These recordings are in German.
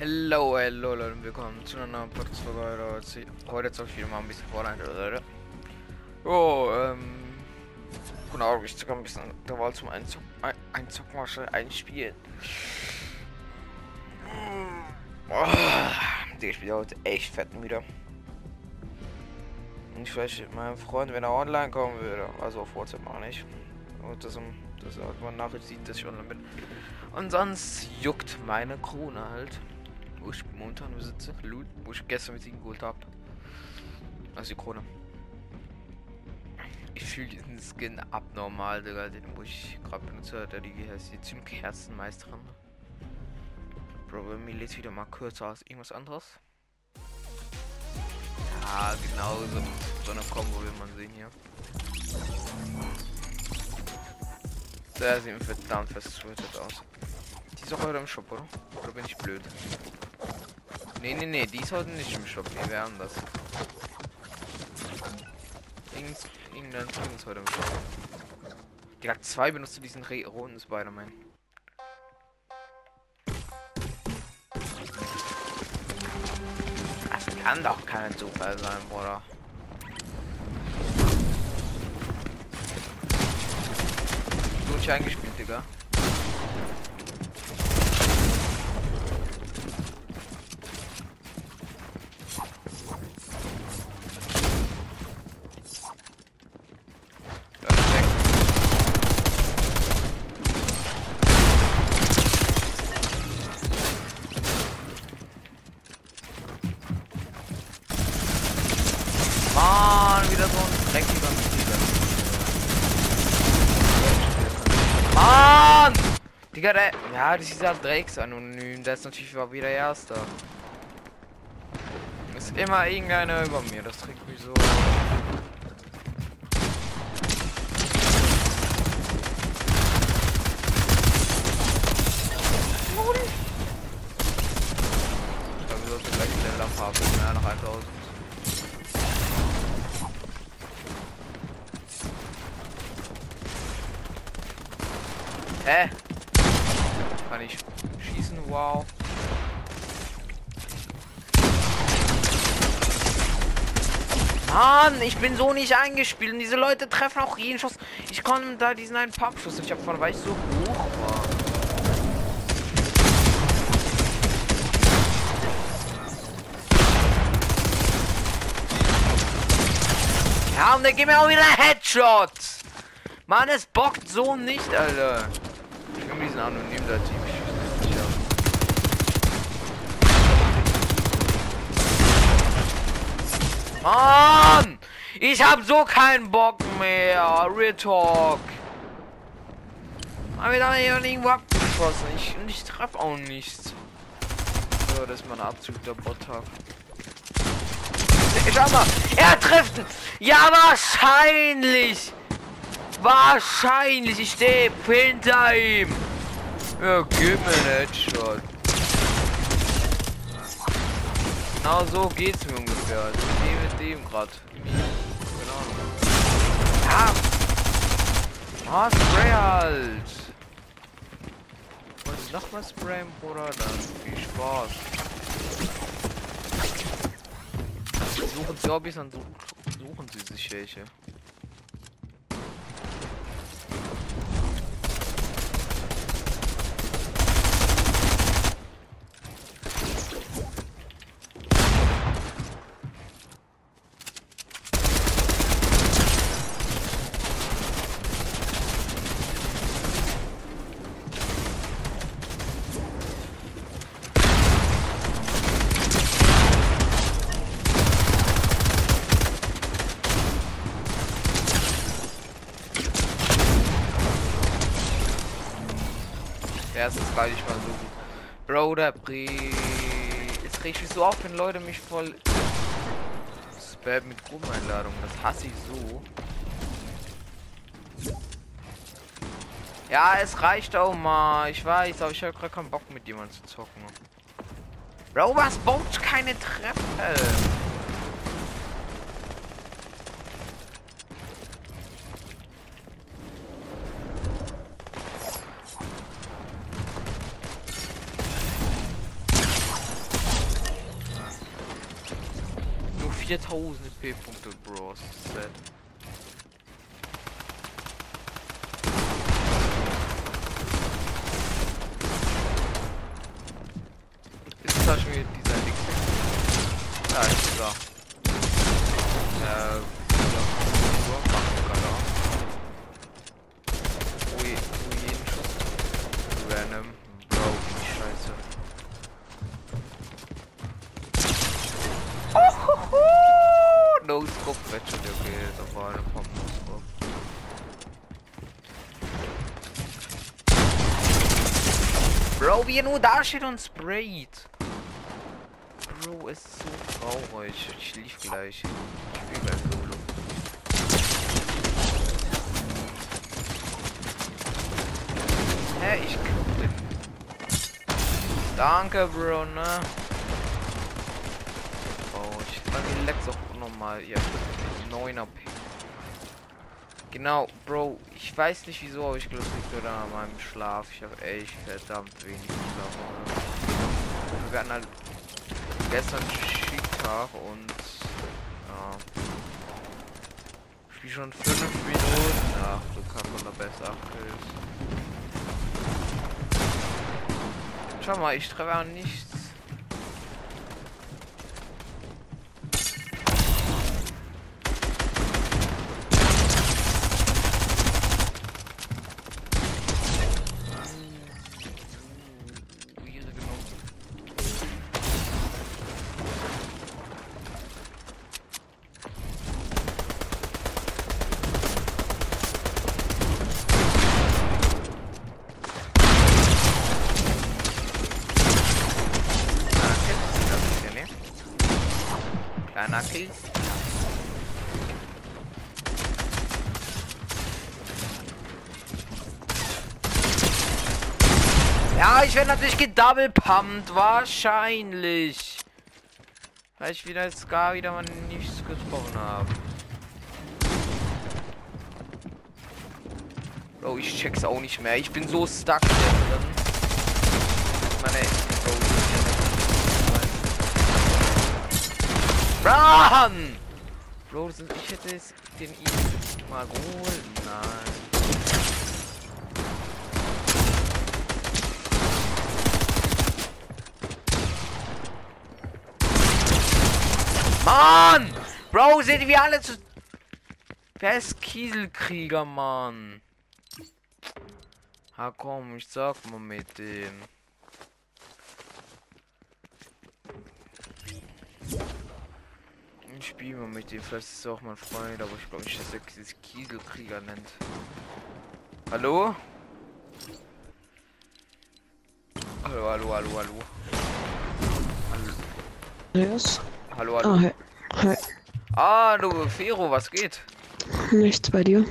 Hello, hello Leute und willkommen zu einer neuen Podcast-Folge. Heute soll ich wieder mal ein bisschen Fortnite, Leute. Oh, ähm. Genau, ich sogar ein bisschen Intervall zum Einzug, ein, Einzugmasche einspielen. Oh, ich spiele heute echt fett wieder. Und ich weiß mit meinem Freund, wenn er online kommen würde, also auf WhatsApp auch nicht. Und das, dass er halt mal Nachricht sieht, dass ich online bin. Und sonst juckt meine Krone halt wo ich momentan besitze. Loot, wo ich gestern mit ihm geholt habe. Also die Krone. Ich fühle diesen Skin abnormal, Digga, den wo ich gerade benutze. Der die heißt die zum Kerzenmeisterin. Bro, lädt wieder mal kürzer als irgendwas anderes. Ja, genau so, so eine Kombo will man sehen hier. Der sieht verdammt fest aus. Die ist auch heute im Shop, oder? Oder bin ich blöd? Nee, nee, nee, die sollten nicht im Shop. Die wären das. Irgendein Skin ist heute im Shop. Direkt zwei benutzt diesen roten Spider-Man. Das kann doch kein Zufall sein, Bruder. Gut eingespielt, Digga. Digga, der. Ja, das ist halt Drecks-anonym. Der ist natürlich auch wieder Erster. Ist immer irgendeiner über mir. Das trägt mich so. Ich Kann ich schießen? Wow. Mann, ich bin so nicht eingespielt und diese Leute treffen auch jeden Schuss. Ich konnte da diesen einen Pappschuss. Ich habe von weil ich so hoch war. Ja, und der gibt mir auch wieder Headshots. Mann, es bockt so nicht, Alter. Ich nehme diesen anonym da Team. Mann! Ich hab so keinen Bock mehr. Real Talk. Haben wir da irgendwo abgeschossen? Ich, ich treffe auch nichts. So, das ist mein absoluter Bottag. Schau mal, er trifft. Ja, wahrscheinlich. Wahrscheinlich. Ich stehe hinter ihm. Ja, gib mir einen Headshot. Genau so geht's mir ungefähr. Also dem gerade. Keine Ahnung. Ja. Ah, Spray halt. Wollen Sie nochmal sprayen, Bruder? Dann viel Spaß. Suchen Sie Hobbys, dann suchen Sie sich welche. erstes gleich mal so gut. Bre. Jetzt reg ich so auf, wenn Leute mich voll spam mit Gruppeneinladungen. Das hasse ich so. Ja, es reicht auch mal. Ich weiß, aber ich habe gerade keinen Bock mit jemandem zu zocken. Bro, was baut keine Treppe? 4000 P-Punkte, Bro. Das ist sad. Ist zum Beispiel dieser Ding. Da ist dieser. Äh, dieser Uhrbanker da. Ui, ui, jeden Schuss. Random. Bro, wie scheiße. No scope Match, war eine Pommes drauf. Bro, wie er nur da steht und sprayt. Bro, es ist so traurig. Ich lief gleich. Ich spiel gleich Solo. Hä, ich guck den. Danke, Bro, ne? Oh, ich bei mir leckt's auch nochmal. Ja, 9er P. Genau, Bro, ich weiß nicht wieso, aber ich glaube, es liegt an meinem Schlaf. Ich habe echt verdammt wenig Schlaf. Wir hatten halt gestern Skitag und ja. Spiel schon 5 Minuten. Ach, du kannst man besser Kills. Schau mal, ich treffe auch nichts. Weird genug. Kleiner Kill, das ist ja, ne? Kleiner Kill. Ja, ich werde natürlich gedouble pumped, wahrscheinlich. Weil ich wieder jetzt gar wieder mal nichts getroffen habe. Bro, ich check's auch nicht mehr. Ich bin so stuck hier drin. Meine Run! Bro, ich hätte jetzt den I mal geholt. Nein. Mann! Bro, seht ihr, wie alle zu. Wer ist Kieselkrieger, Mann? Ha komm, ich sag mal mit dem. Ich spiele mal mit dem, vielleicht ist auch mein Freund, aber ich glaube nicht, dass er dieses Kieselkrieger nennt. Hallo? Hallo, hallo, hallo, hallo. Yes. Hallo, hallo. Ah, hi. Hi. Ah, du, Fero, was geht? Nichts bei dir.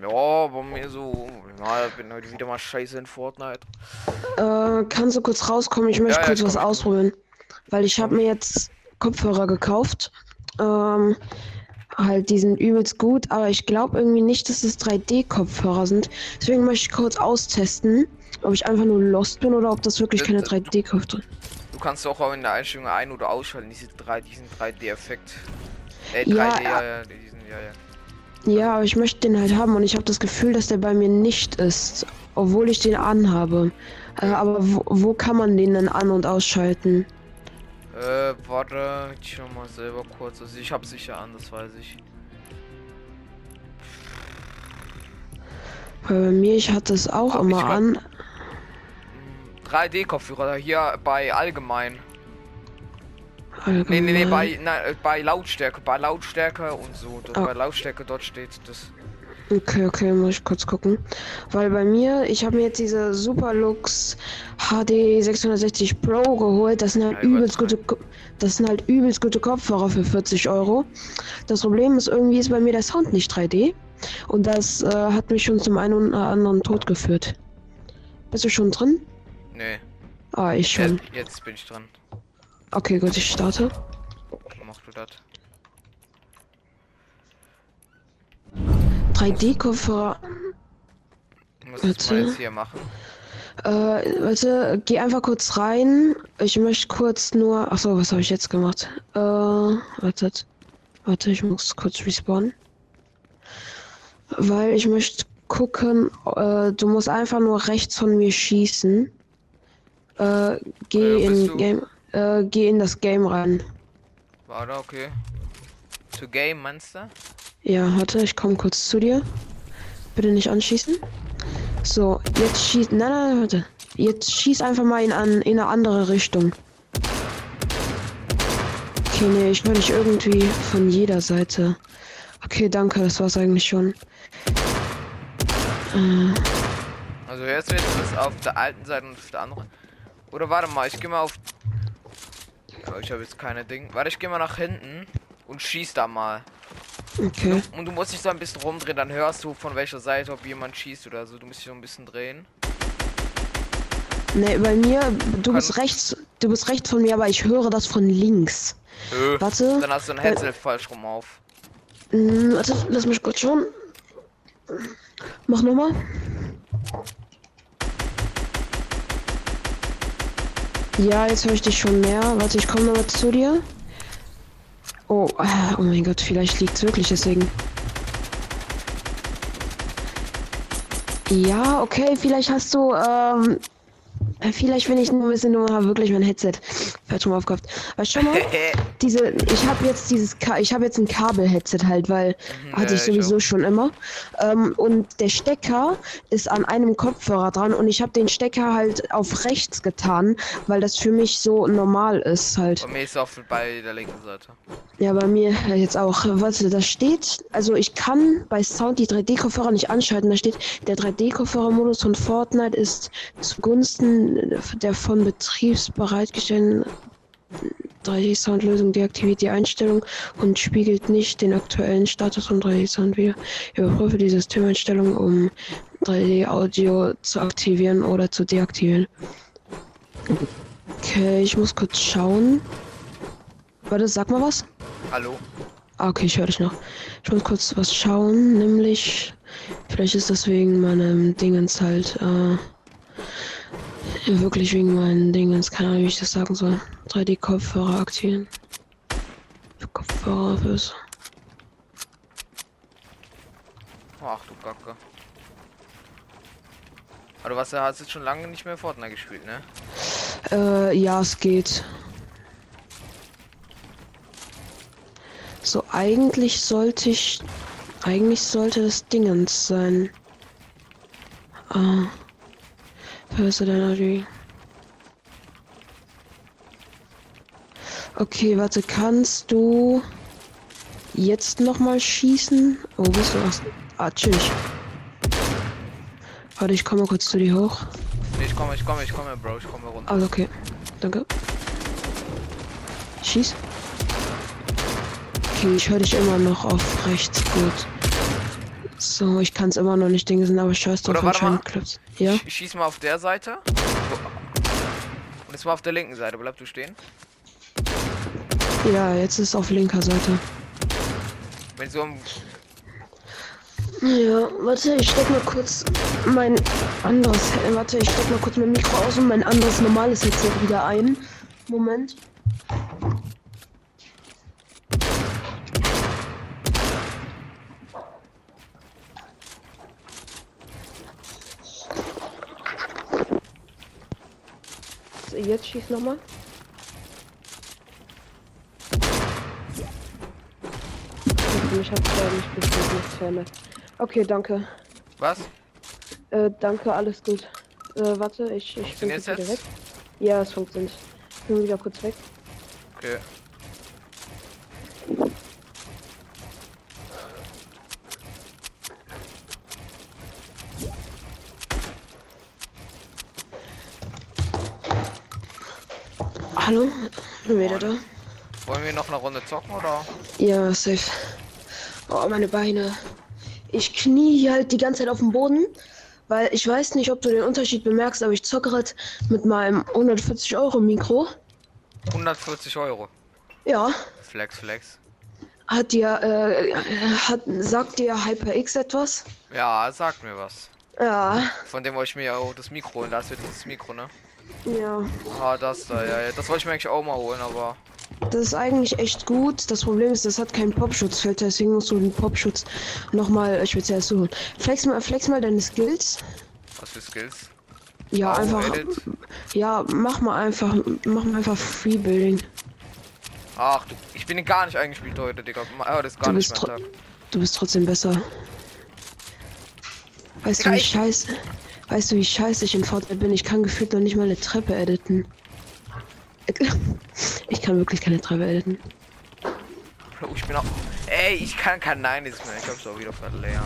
Ja, bei mir so. Ja, ich bin heute wieder mal scheiße in Fortnite. Äh, kannst du kurz rauskommen? Ich möchte Ja, ja, kurz ich was ausprobieren. Weil ich habe mir jetzt Kopfhörer gekauft. Ähm, halt, die sind übelst gut, aber ich glaube irgendwie nicht, dass es 3D-Kopfhörer sind. Deswegen möchte ich kurz austesten, ob ich einfach nur lost bin oder ob das wirklich Das- keine das- 3D-Kopfhörer Du kannst auch in der Einstellung ein- oder ausschalten, diese drei, diesen 3D-Effekt. Äh, Ja, 3D, ja, ja. ja, diesen, ja, ja. Ja, aber ich möchte den halt haben und ich habe das Gefühl, dass der bei mir nicht ist, obwohl ich den anhabe. Äh, aber wo, wo kann man den denn an- und ausschalten? Äh, warte, ich schau mal selber kurz. Also ich hab sicher an, das weiß ich. Weil bei mir, ich hatte es auch Hab ich immer an. Hm, 3D-Kopfhörer hier bei allgemein. Nee, nee, nee, allgemein. bei, na, äh, bei Lautstärke, bei Lautstärke und so. Dort, Ah. Bei Lautstärke dort steht das. Okay, okay, muss ich kurz gucken. Weil bei mir, ich habe mir jetzt diese Superlux HD 660 Pro geholt. Das sind halt Ja, übelst gute, das sind halt übelst gute Kopfhörer für 40 Euro. Das Problem ist irgendwie ist bei mir der Sound nicht 3D. Und das äh, hat mich schon zum einen oder anderen Tod geführt. Bist du schon drin? Nee, Ah, ich schon. jetzt, jetzt bin ich dran. Okay, gut, ich starte. Mach du das. 3D-Kopfhörer. Ich muss das mal Warte. jetzt hier machen. Äh, warte, geh einfach kurz rein. Ich möchte kurz nur. Achso, was habe ich jetzt gemacht? Äh, wartet. Warte, ich muss kurz respawnen. Weil ich möchte gucken, äh, du musst einfach nur rechts von mir schießen. Äh, geh Äh, in? Game. Äh, geh in das Game rein. Warte, okay. To game, meinst du? Ja, warte, ich komme kurz zu dir. Bitte nicht anschießen. So, jetzt schieß. Nein, nein, nein, warte. Jetzt schieß einfach mal in, an, in eine andere Richtung. Okay, nee, ich höre dich irgendwie von jeder Seite. Okay, danke, das war's eigentlich schon. Äh, Also jetzt wird es auf der alten Seite und auf der anderen. Oder warte mal, ich gehe mal auf. Ja, ich habe jetzt keine Ding. Warte, ich gehe mal nach hinten und schieß da mal. okay. Und du musst dich so ein bisschen rumdrehen, dann hörst du von welcher Seite, ob jemand schießt oder so. Du musst dich so ein bisschen drehen. Nee, bei mir, du Kann- bist rechts, du bist rechts von mir, aber ich höre das von links. Ö. Warte. Dann hast du ein Äh, Headset falsch rum auf. Mm, Warte, lass mich kurz schauen. Mach nochmal. Ja, jetzt höre ich dich schon mehr. Warte, ich komme nochmal zu dir. Oh, oh mein Gott, vielleicht liegt es wirklich deswegen. Ja, okay, vielleicht hast du, ähm, äh, vielleicht wenn ich nur ein bisschen nur wirklich mein Headset falsch rum aufgehabt. Aber schau mal, diese, ich habe jetzt dieses, Ka ich habe jetzt ein Kabel-Headset halt, weil Mhm, hatte ich ich sowieso auch. schon immer. Ähm, und der Stecker ist an einem Kopfhörer dran und ich habe den Stecker halt auf rechts getan, weil das für mich so normal ist halt. Bei mir ist es auf bei der linken Seite. Ja, bei mir äh, jetzt auch. Warte, da steht, also ich kann bei Sound die 3D-Kopfhörer nicht anschalten. Da steht, der 3D-Kopfhörer-Modus von Fortnite ist zugunsten der von betriebsbereitgestellten 3D-Sound-Lösung deaktiviert die Einstellung und spiegelt nicht den aktuellen Status von 3D-Sound wider. Überprüfe die Systemeinstellung, um 3D-Audio zu aktivieren oder zu deaktivieren. Okay, ich muss kurz schauen. Warte, sag mal was. Hallo? Ah, okay, ich höre dich noch. Ich muss kurz was schauen, nämlich vielleicht ist das wegen meinem Dingens halt, äh, wirklich wegen meinen Dingens, keine Ahnung, wie ich das sagen soll. 3D-Kopfhörer aktivieren. Kopfhörer fürs. Ach du Kacke. Aber du hast jetzt schon lange nicht mehr Fortnite gespielt, ne? Äh, ja, es geht. So, eigentlich sollte ich. Eigentlich sollte das Dingens sein. Ah. Person Energy. Okay, warte, kannst du jetzt nochmal schießen? Oh, bist du? Ach, ah, chillig. Warte, ich komme kurz zu dir hoch. Ich komme, ich komme, ich komme, Bro, ich komme runter. Also okay. Danke. Schieß. Okay, ich höre dich immer noch auf rechts. Gut. So, ich kann es immer noch nicht dingsen, aber scheiß drauf, Oder warte mal. anscheinend klappt's. Ja? Ich schieß mal auf der Seite. Und jetzt mal auf der linken Seite. Bleib du stehen. Ja, jetzt ist auf linker Seite. Wenn so am Ja, warte, ich steck mal kurz mein anderes. Warte, ich steck mal kurz mein Mikro aus und mein anderes normales Headset wieder ein. Moment. Jetzt schieß nochmal. Ich hab's ja nicht bestimmt nichts verändert. Okay, danke. Was? Äh, danke, alles gut. Äh, warte, ich, ich bin kurz wieder weg. jetzt? Ja, es funktioniert. Ich bin wieder kurz weg. Okay. Hallo? Bin wieder da? Wollen wir noch eine Runde zocken oder? Ja, safe. Oh, meine Beine. Ich knie hier halt die ganze Zeit auf dem Boden, weil ich weiß nicht, ob du den Unterschied bemerkst, aber ich zocke gerade mit meinem 140 Euro Mikro. 140 Euro. Ja, Flex, flex. hat dir, äh, hat, sagt dir HyperX etwas? Ja, sag mir was. Ja, Von dem wollte ich mir ja auch das Mikro holen. Das wird das Mikro, ne? ja. Ah, das da, ja, ja. Das wollte ich mir eigentlich auch mal holen, aber. Das ist eigentlich echt gut. Das Problem ist, das hat keinen Popschutzfilter, deswegen musst du den Popschutz nochmal speziell suchen. Flex mal, flex mal deine Skills. Was für Skills? Ja, Oh, einfach. Edit. Ja, mach mal einfach, mach mal einfach Freebuilding. Ach, du, ich bin gar nicht eingespielt heute, Digga. Ah, das ist gar Du nicht bist mein Tag. Du bist trotzdem besser. Weißt du, wie scheiße, weißt du, wie scheiße ich in Fortnite bin? Ich kann gefühlt noch nicht mal eine Treppe editen. Ich kann wirklich keine Treppe editen. Oh, ich bin auch. Ey, ich kann kein Nein ist mehr. Ich hab's auch wieder verleert.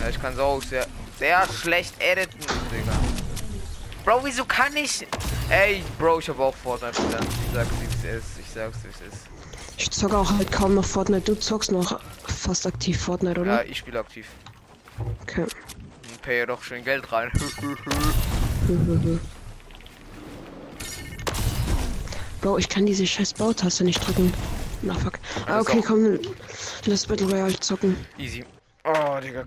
Ja, ich kann so auch sehr, sehr schlecht editen, Digga. Bro, wieso kann ich? Ey, Bro, ich hab auch Fortnite gelernt. Ich sag's, wie es ist. Ich sag's, wie es ist. Ich zocke auch halt kaum noch Fortnite. Du zockst noch fast aktiv Fortnite, Ja, oder? ich spiele aktiv. Okay. Und paye doch schön Geld rein. Bro, ich kann diese scheiß Bautaste nicht drücken. Na fuck. Ah, das okay, komm. Lass Battle Royale zocken. Easy. Oh, Digga.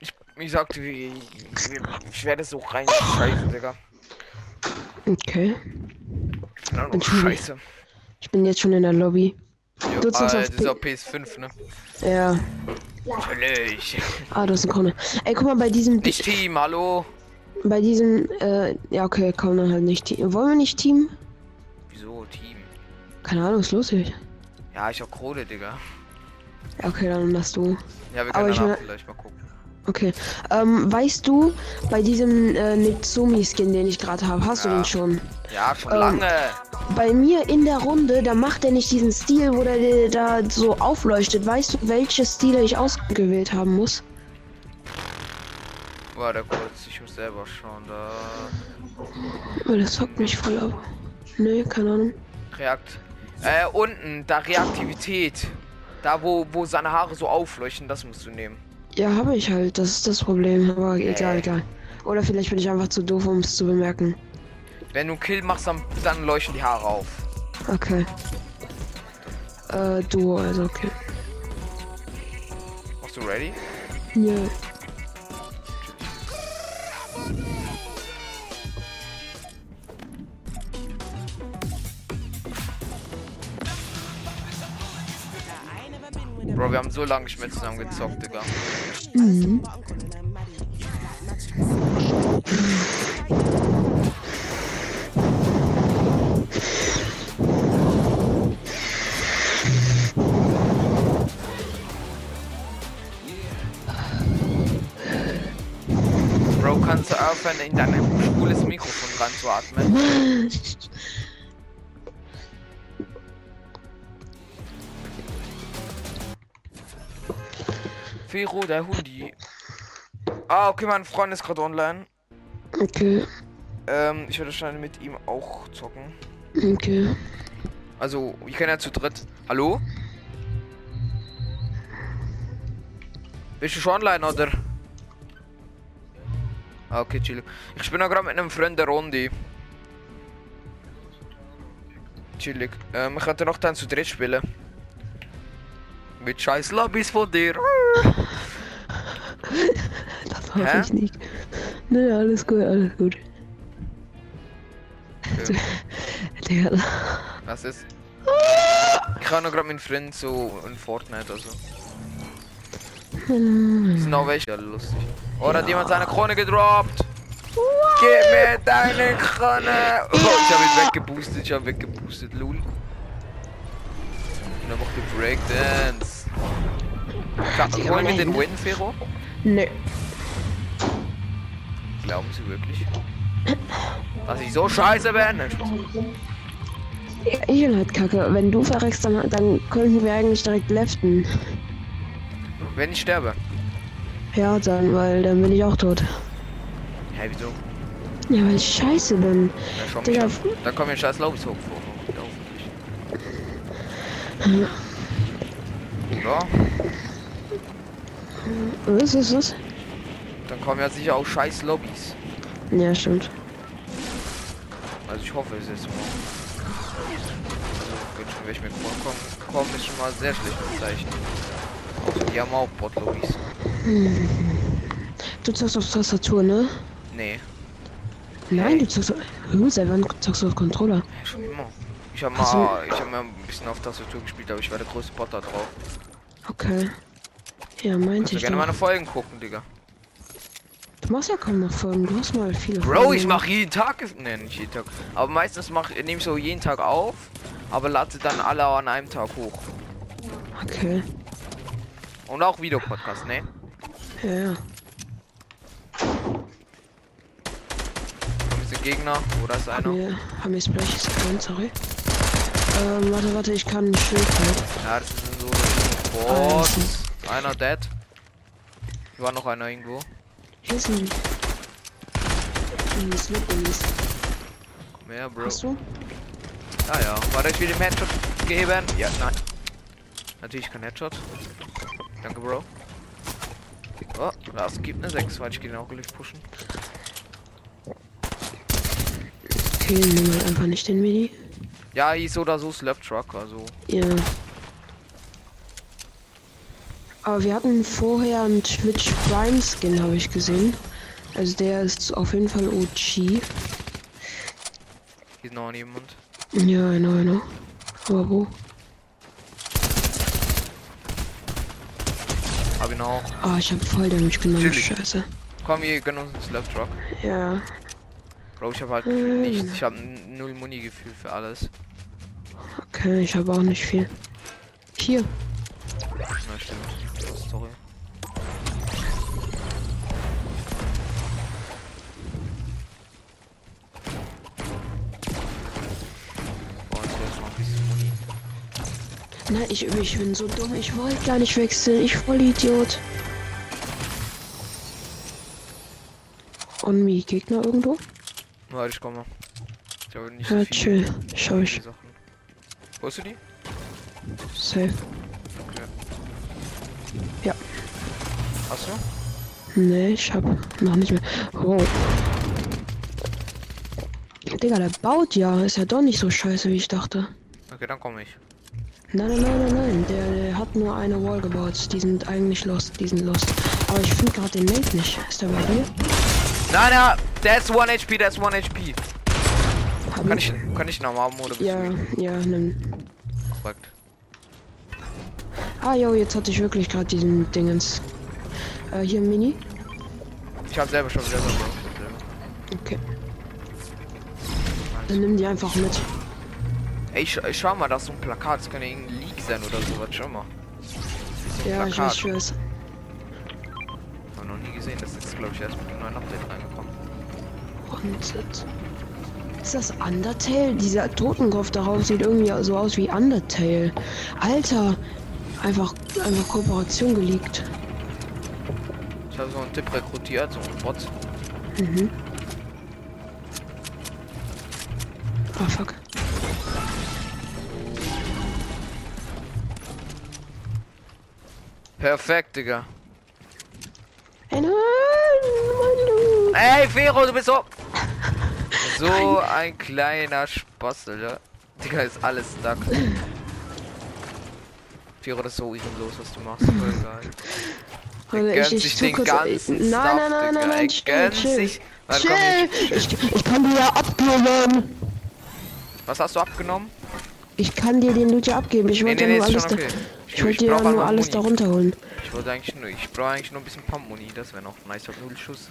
Ich, ich sagte, ich, ich werde so rein scheiße, Digga. Okay. Ja, Bin oh, scheiße. Ich bin jetzt schon in der Lobby. Jo, Du ah, das ist auf PS5, ne? Ja. Natürlich. Ah, du hast eine Krone. Ey, guck mal, bei diesem. Nicht Team, hallo? Bei diesem. Äh, ja, okay, komm dann halt nicht. Team. Wollen wir nicht Team? Wieso Team? Keine Ahnung, was ist los hier? Ja, ich hab Krone, Digga. Ja, okay, dann lass du. Ja, wir Aber können ich danach will- vielleicht mal gucken. Okay. Ähm, weißt du, bei diesem äh, Nitsumi-Skin, den ich gerade habe, hast du Ja. den schon? Ja, schon Ähm, lange. Bei mir in der Runde, da macht er nicht diesen Stil, wo der da so aufleuchtet. Weißt du, welche Stile ich ausgewählt haben muss? Warte kurz, ich muss selber schauen. Da. Oh, das hockt mich voll ab. Nee, keine Ahnung. Reakt. Äh, unten, da Reaktivität. Da, wo, wo seine Haare so aufleuchten, das musst du nehmen. Ja, habe ich halt. Das ist das Problem. Aber egal, Äh. egal. Oder vielleicht bin ich einfach zu doof, um es zu bemerken. Wenn du einen Kill machst, dann, dann leuchten die Haare auf. Okay. Äh, Duo, also okay. Machst du ready? Ja. Bro, wir haben so lange nicht mehr zusammen gezockt, Digga. Mhm. Kannst du aufhören, in dein schwules Mikrofon ranzuatmen? Fero, der Hundi. Ah, okay, mein Freund ist gerade online. Okay. Ähm, ich würde wahrscheinlich mit ihm auch zocken. Okay. Also, wir können ja zu dritt. Hallo? Bist du schon online, oder? Okay, chill. Ich bin ja gerade mit einem Freund der Runde. Chillig. Ähm, ich könnte noch dann zu dritt spielen. Mit scheiß Lobbys von dir. Das hoffe Hä? ich nicht. Nee, alles gut, alles gut. Digga, Was ist? Ich habe noch gerade meinen Freund so in Fortnite, also. Sind auch welche ja, lustig. Oder hat jemand seine Krone gedroppt? Gib mir deine Krone! Oh, ich habe ihn weggeboostet, ich habe weggeboostet, lul. Und dann macht der Breakdance. Ka- Digga, Holen wir den. Win, Fero? nee. Glauben Sie wirklich? Dass ich so scheiße bin? Ja, ich bin halt kacke. Wenn du verreckst, dann, dann könnten wir eigentlich direkt leften. Wenn ich sterbe. Ja, dann, weil dann bin ich auch tot. Hä, wieso? Ja, weil ich scheiße bin. Mich Digga. Dann kommen wir scheiß Lobes hoch vor. Hoffentlich. Oder? Was ist was? Dann kommen ja sicher auch scheiß Lobbys. Ja, stimmt. Also ich hoffe es ist morgen. Also, wenn ich, mir vorkomme. bekommen, ist schon mal sehr schlechtes Zeichen. Die haben auch Bot-Lobbies. Du zockst auf Tastatur, ne? Nee, Nein, du zockst auf... Hm, seit wann zockst du auf Controller? schon immer. Ich so. mal, ich habe mal ein bisschen auf Tastatur gespielt, aber ich war der größte Bot da drauf. Okay. Ja, meinte Kannst du ich gerne meine Folgen gucken, Digga. Du machst ja kaum noch Folgen, du hast mal viele Bro, Folgen ich mache jeden Tag, ne, nicht jeden Tag, aber meistens mach, nehme ich so jeden Tag auf, aber lade dann alle an einem Tag hoch. Okay. Und auch Videopodcast, ne? Ja, ja. Diese Gegner, oder ist einer? wir, haben wir Splash gescannt, sorry. Ähm, warte, warte, ich kann ein Schild halt. Ja, das sind so Bots. Einer dead. Hier war noch einer irgendwo. Hier ist ein... Ein Slipperies. Komm her, Bro. Hast du? Ah ja. Warte, ich will dem Headshot geben. Ja, nein. Natürlich kein Headshot. Danke, Bro. Oh, das gibt eine 6, weil ich gehe den auch gleich pushen. Okay, nimm halt einfach nicht den Mini. Ja, hieß oder so Slap Truck, also. Ja. Aber wir hatten vorher einen Twitch Prime Skin, habe ich gesehen. Also der ist auf jeden Fall OG. Hier ist noch jemand. Ja, genau, genau. Aber wo? Hab ihn auch. Ah, ich habe voll Damage genommen. Chillig. Scheiße. Komm, wir gönnen uns Slap Truck. Ja. Bro, ich hab halt Ähm. nichts. Ich hab null Muni-Gefühl für alles. Okay, ich habe auch nicht viel. Hier. Na, stimmt. Ist Nein, ich, ich bin so dumm. Ich wollte gar nicht wechseln. Ich voll Idiot. On me, Gegner irgendwo? Warte, ich komme. Ich habe nicht so Ja, chill. Schau ich. Ist du die? Safe. Hast du? Nee, ich hab noch nicht mehr. Oh. Digga, der baut ja. Ist ja doch nicht so scheiße, wie ich dachte. Okay, dann komme ich. Nein, nein, nein, nein, nein. Der, der hat nur eine Wall gebaut. Die sind eigentlich lost. Die sind lost. Aber ich finde gerade den Mate nicht. Ist der bei dir? Nein, ja, that's 1 HP, that's 1 HP. Hab Kann ich, kann ich noch haben oder Ja, ja, nimm. korrekt? Ah, jo, jetzt hatte ich wirklich gerade diesen Dingens. Äh, hier Mini. Ich hab selber schon selber. Okay. Dann nimm die einfach mit. Ey, sch sch- schau mal, da ist so ein Plakat. Das kann ja irgendein Leak sein oder sowas. Schau mal. So Ja, ich weiß, ich weiß. Hab noch nie gesehen. Das ist glaube ich, erst mit dem neuen Update reingekommen. Wanted. Ist das Undertale? Dieser Totenkopf darauf sieht irgendwie so aus wie Undertale. Alter! Einfach, einfach Kooperation geleakt. Ich habe so einen Tipp rekrutiert, so einen Bot. Mhm. Ah, fuck. Perfekt, Digga. Ey, Fero, du bist so. So ein kleiner Spastel, ja. Digga, ist alles stuck. Fero, das ist so ehrenlos, was du machst. Voll geil. Gönnt sich tu den ganzen Nein, Stuff, nein, nein, nein, nein, chill, gönnt chill. sich. Komm, ich, Ich, ich kann dir ja abgeben! was hast du abgenommen? Ich kann dir den Loot ja abgeben. Ich Nee, wollte nee, nee, ja nur alles, okay. Ich wollte ja nur alles Muni. darunter holen. Ich wollte eigentlich nur, ich brauche eigentlich nur ein bisschen Pump-Muni, das wäre noch nice. Ich null Schuss.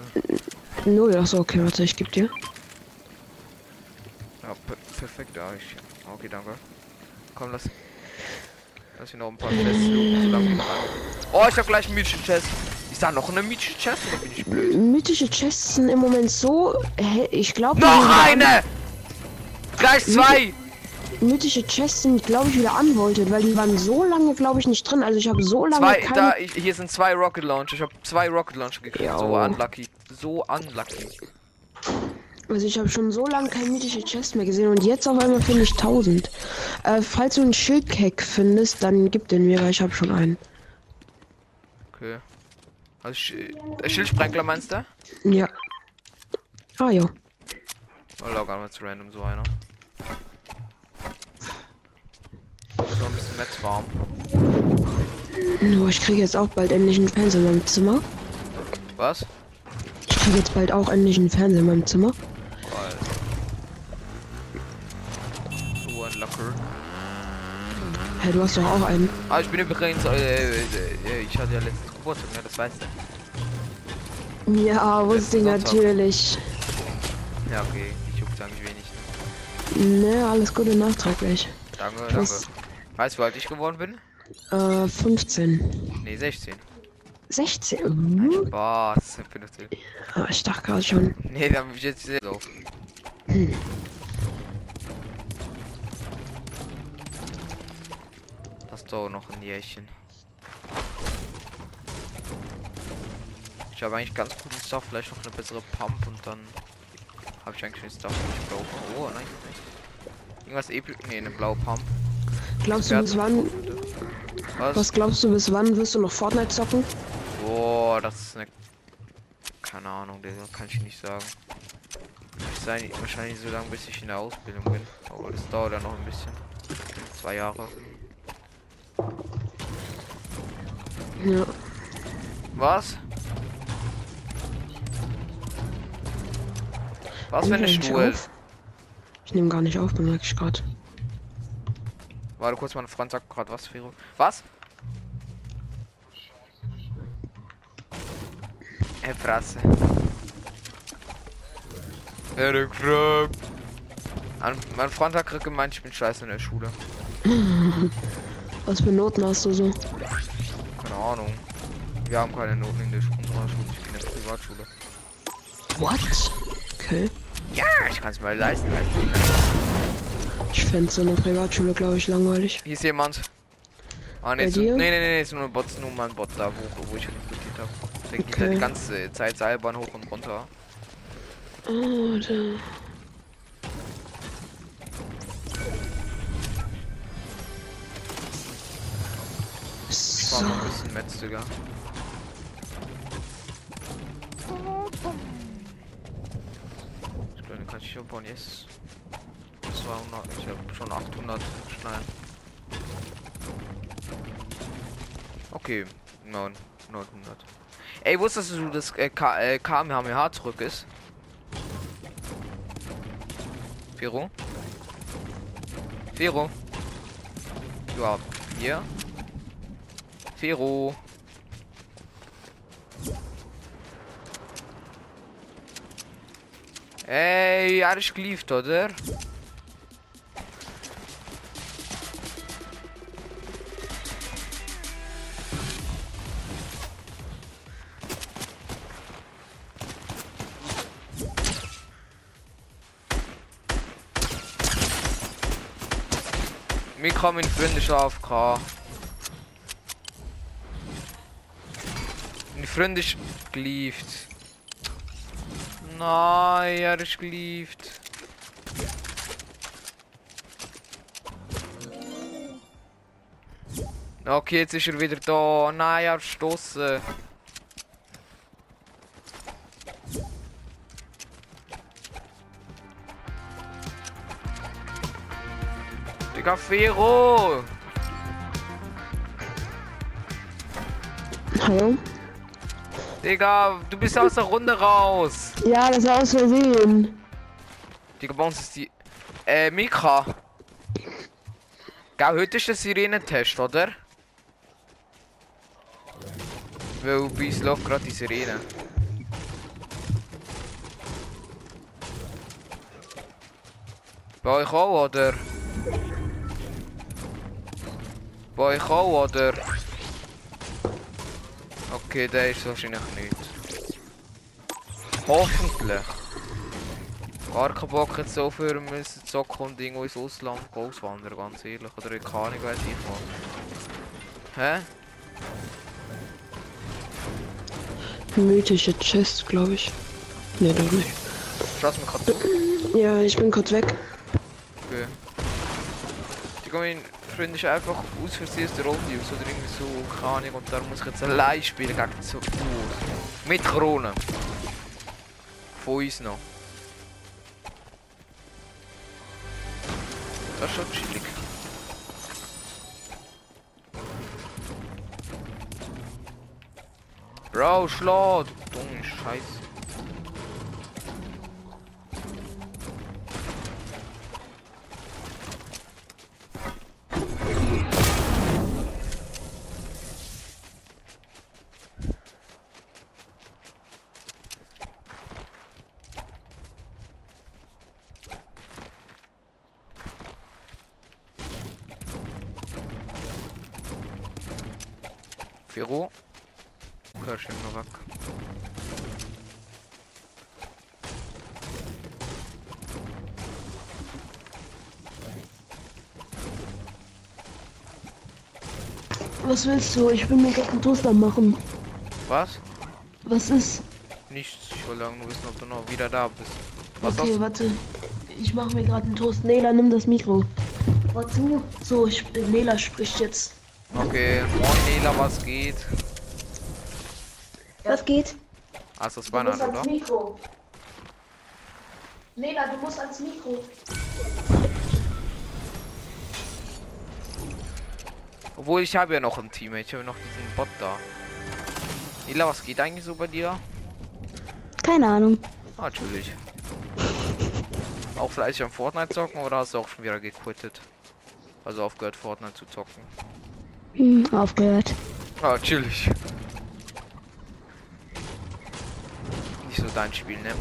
Null, achso, okay, warte, ich geb dir. Ja, per perfekt, ja, ich. Okay, danke. Komm, lass. Lass hier noch ein paar Chests solange wir Oh, ich hab gleich einen mythischen Chest. Ist da noch eine mythische Chest oder bin ich blöd? Mythische Chests sind im Moment so. hä- Ich glaube. Noch eine! Gleich zwei! Mythische Chests sind, glaube ich, wieder unvolted, weil die waren so lange, glaube ich, nicht drin. Also ich habe so lange Zwei, keine. da, ich, hier sind zwei Rocket Launcher. Ich habe zwei Rocket Launcher gekriegt. Ja. So unlucky. So unlucky. Also ich habe schon so lange keine mythische Chest mehr gesehen und jetzt auf einmal finde ich 1000. Äh, falls du einen Schildkeck findest, dann gib den mir, weil ich habe schon einen. Okay. Also, Sch äh, Schildsprengler meinst du? Ja. Ah ja. Oder gar mal zu random so einer. So ein bisschen Metz warm. Nur ich kriege jetzt auch bald endlich einen Fernseher in meinem Zimmer. Was? Ich kriege jetzt bald auch endlich einen Fernseher in meinem Zimmer. So ein Locker. Hey, du hast doch auch einen. Ah, ich bin übrigens, äh, äh, äh, ich hatte ja letztes Geburtstag, ne, das weißt du. Ja, wusste ich natürlich. Ja, okay, ich juckt eigentlich wenig, ne? Ne, alles Gute nachträglich. Danke, danke. Weißt du, wie alt ich geworden bin? Äh, 15. Nee, 16. 16. Nein, Uh. Spaß. 15. Ah, ich dachte gerade schon. Nee, da hab ich jetzt sehr auf. Das dauert noch ein Jährchen. Ich habe eigentlich ganz guten Stuff, vielleicht noch eine bessere Pump und dann habe ich eigentlich den Stuff, ich brauche. Oh, nein, nicht. Irgendwas episch. Nee, eine blaue Pump. Glaubst du, bis wann, Was? was glaubst du, bis wann wirst du noch Fortnite zocken? Boah, das ist eine. Keine Ahnung, Digga, kann ich nicht sagen. Ich sei wahrscheinlich so lange, bis ich in der Ausbildung bin. Aber das dauert ja noch ein bisschen. Zwei Jahre. Ja. Was? Was für eine Stuhl? Ich nehme gar nicht auf, bemerke ich gerade. Warte kurz, mein Freund sagt gerade was, Firo. Was? Hey, Fresse. Erik. An- Mein Freund hat gerade gemeint, ich bin scheiße in der Schule. Was für Noten hast du so? Keine Ahnung. Wir haben keine Noten in der Schule. Ich bin in der Privatschule. What? Okay. Ja, ich kann es mir leisten. Ich fände so eine Privatschule, glaube ich, langweilig. Hier ist jemand. Ah, Bei ist, nee, nee, nee, ist nur ein Bot, nur mal ein Bot da, wo, wo ich rekrutiert habe. Der geht da Okay. die ganze Zeit Seilbahn hoch und runter. Oh, da. Ich war So. mal ein bisschen Metz, Digga. Ich glaube, kann ich bauen jetzt. 200, ich habe schon 800 Schneiden. Okay, 9, 900. Ey, wusstest du, dass äh, K äh, KMH zurück ist? Firo? Firo? Ja, hier? Fero. Ey, ist geliefert, oder? Mir kommen Freunde schon AFK. Mein Freund ist gelieft. Nein, er ist gelieft. Okay, jetzt ist er wieder da. Nein, er ist gestossen. Digga, Fero! Hallo? Digga, du bist aus der Runde raus. Ja, das war aus Versehen. Digga, bei uns ist die. Äh, Mika. Gell, heute ist der Sirenentest, oder? Weil bei uns läuft gerade die Sirene. Bei euch auch, oder? Bei euch auch, oder? Okay, der ist wahrscheinlich nicht. Hoffentlich. Gar keinen Bock jetzt so für müssen zocken und irgendwo ins Ausland auswandern, ganz ehrlich. Oder in keine Ahnung, weiß ich mal. Hä? Mythische Chest, glaube ich. Nee, doch nicht. Schaust mir gerade zu? Ja, ich bin kurz weg. Okay. Digga, mein Freund ist einfach aus Versehen aus der Runde aus oder irgendwie so, keine Ahnung, und darum muss ich jetzt allein spielen gegen so Uhr. Mit Krone. Von uns noch. Das ist schon chillig. Bro, schlau, Du dumme Scheiße. Was willst du? Ich will mir gerade einen Toaster machen. Was? Was ist? Nichts. Ich wollte nur wissen, ob du noch wieder da bist. Was okay, warte. Ich mache mir gerade einen Toast. Nela, nimm das Mikro. Warte. So, ich, Nela spricht jetzt. Okay, moin Nela, was geht? Was geht? Hast du das an, oder? Mikro. Nela, du musst ans Mikro. Obwohl ich habe ja noch ein Team, ich habe noch diesen Bot da. Nela, was geht eigentlich so bei dir? Keine Ahnung. Ah, Natürlich. Auch fleißig am Fortnite zocken oder hast du auch schon wieder gequittet? Also aufgehört Fortnite zu zocken. Hm, aufgehört. Ah, chillig. Nicht so dein Spiel, ne?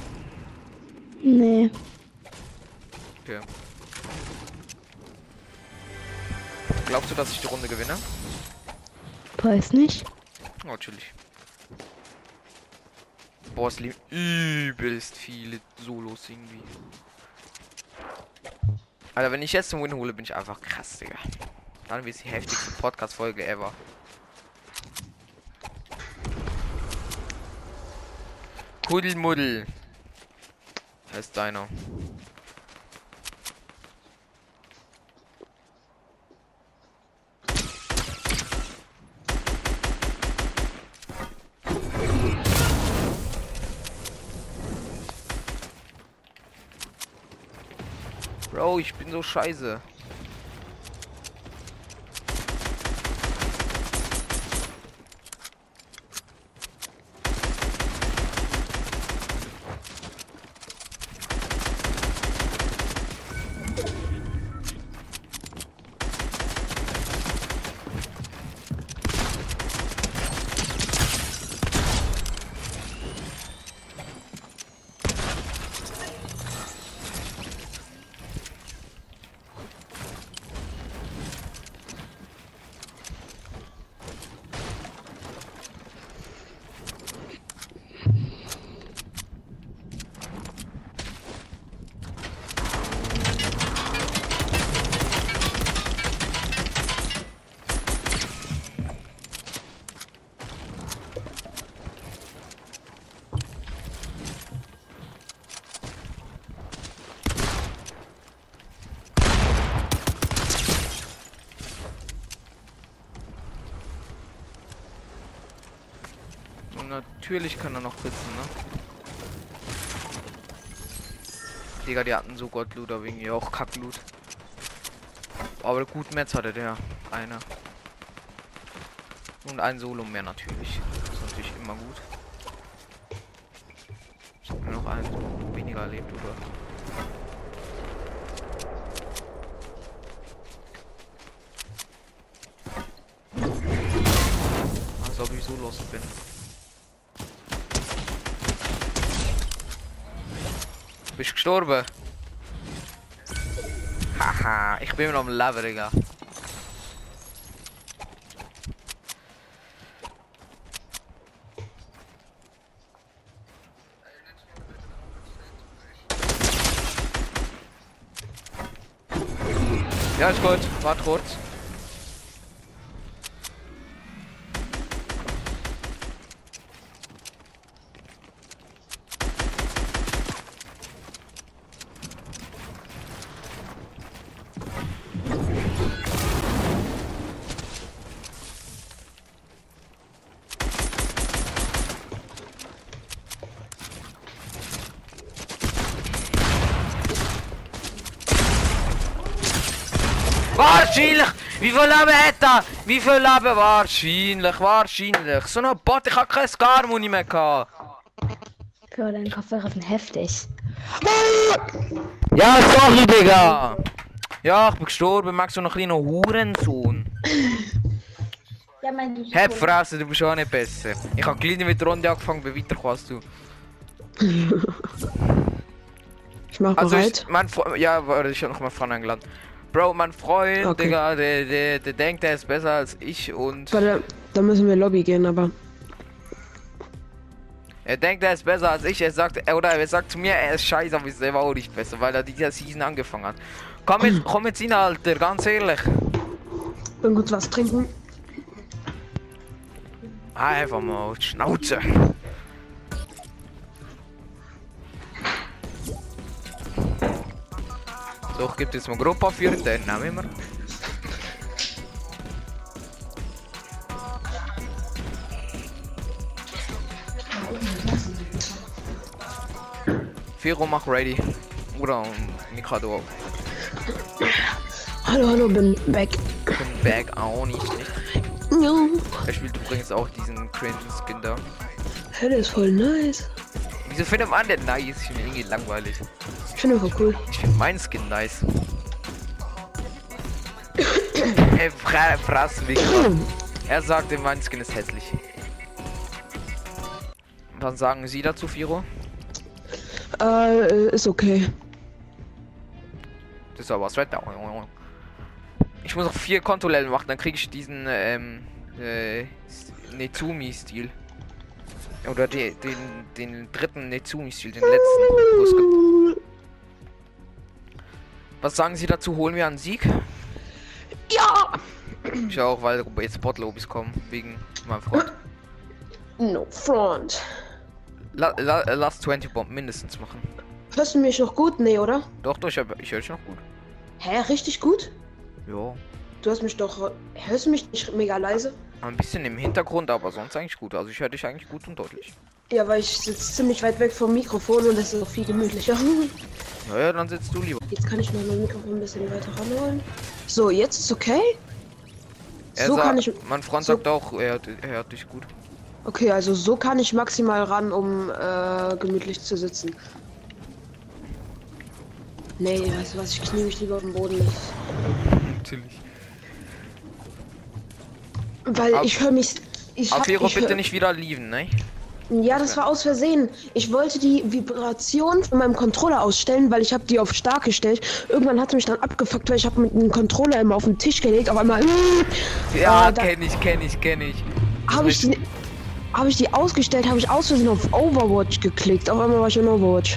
Nee. Okay. Glaubst du, dass ich die Runde gewinne? Weiß nicht. Oh, chillig. Boah, es liegen übelst viele Solos irgendwie. Alter, wenn ich jetzt den Win hole, bin ich einfach krass, Digga. Dann wird es die heftigste Podcast-Folge ever. Kuddelmuddel. Heißt deiner. Bro, ich bin so scheiße. Und natürlich kann er noch sitzen, ne? Digga, die hatten so Gottloot, aber irgendwie auch Kackloot. Aber gut Metz hatte der. Einer. Und ein Solo mehr natürlich. Das ist natürlich immer gut. Ich hab nur noch einen weniger erlebt, oder? Als ob ich so los bin. Bist gestorben? Haha, ich bin noch am Leben, Digga. Ja, ist gut. Warte kurz. Viel Leben hat er? Wie viel Leben? Wahrscheinlich, wahrscheinlich. So ein Bot, ich hab kein Scar-Muni mehr gehabt. Für deine Kopfhörer sind heftig. Ja, sorry, Digga. Ja, ich bin gestorben. Magst du noch ein kleiner Hurensohn? Ja, mein Hab Fresse, du bist auch nicht besser. Ich hab gleich mit der Runde angefangen, bin weiter kannst du. Ich mach Also, bereit. mein Freund, ja, warte, ich hab noch mal Freund eingeladen. Bro, mein Freund, Okay. Digga, der, der, der denkt, er ist besser als ich und Warte, da müssen wir Lobby gehen, aber. er denkt, er ist besser als ich. Er sagt, er- oder er sagt zu mir, er ist scheiße, aber ist selber auch nicht besser, weil er dieser Season angefangen hat. Komm jetzt, komm jetzt hin, Alter, ganz ehrlich. Bin kurz was trinken. Einfach mal Schnauze. Ich gebe jetzt mal Gruppe für den nehmen wir. Firo, mach ready. Oder Mikado auch. Hallo, hallo, bin back. Ich bin back auch nicht. nicht. Ja. Er spielt übrigens auch diesen cringe Skin da. Hey, der ist voll nice. Wieso findet man den nice? Ich finde irgendwie langweilig. Ich finde voll cool. Ich finde meinen Skin nice. Ey, fra fraß mich. Er sagte, mein Skin ist hässlich. Was sagen Sie dazu, Firo? Äh, ist okay. Das ist aber was Red. Ich muss noch vier Kontrollen machen, dann kriege ich diesen ähm, äh, Nezumi-Stil. Oder die, den, den dritten Nezumi-Stil, den letzten. Was sagen Sie dazu? Holen wir einen Sieg? Ja! Ich auch, weil jetzt Bot-Lobbies kommen, wegen meinem Freund. No front. La, la, lass 20 Bomb mindestens machen. Hörst du mich noch gut? Nee, oder? Doch, doch, ich, hab- ich höre dich noch gut. Hä, richtig gut? Ja. Du hast mich doch. Hörst du mich nicht mega leise? Ein bisschen im Hintergrund, aber sonst eigentlich gut. Also ich höre dich eigentlich gut und deutlich. Ja, weil ich sitze ziemlich weit weg vom Mikrofon und das ist auch viel gemütlicher. Ja, ja, dann sitzt du lieber. Jetzt kann ich noch mein Mikrofon ein bisschen weiter ranholen. So, jetzt ist okay? Er so sagt- kann ich. Mein Freund so- sagt auch, er, hört- er hört dich gut. Okay, also so kann ich maximal ran, um äh, gemütlich zu sitzen. Nee, weißt du was, ich knie mich lieber auf den Boden. Natürlich. Weil Ab- ich höre mich. Ich hab, Afero, ich bitte hör- nicht wieder lieben, ne? Ja, das war aus Versehen. Ich wollte die Vibration von meinem Controller ausstellen, weil ich habe die auf stark gestellt. Irgendwann hat mich dann abgefuckt, weil ich habe mit dem Controller immer auf den Tisch gelegt. Auf einmal Ja, Äh, da- kenn ich, kenn ich, kenn ich. habe ich die, habe ich die ausgestellt, habe ich aus Versehen auf Overwatch geklickt. Auf einmal war ich in Overwatch.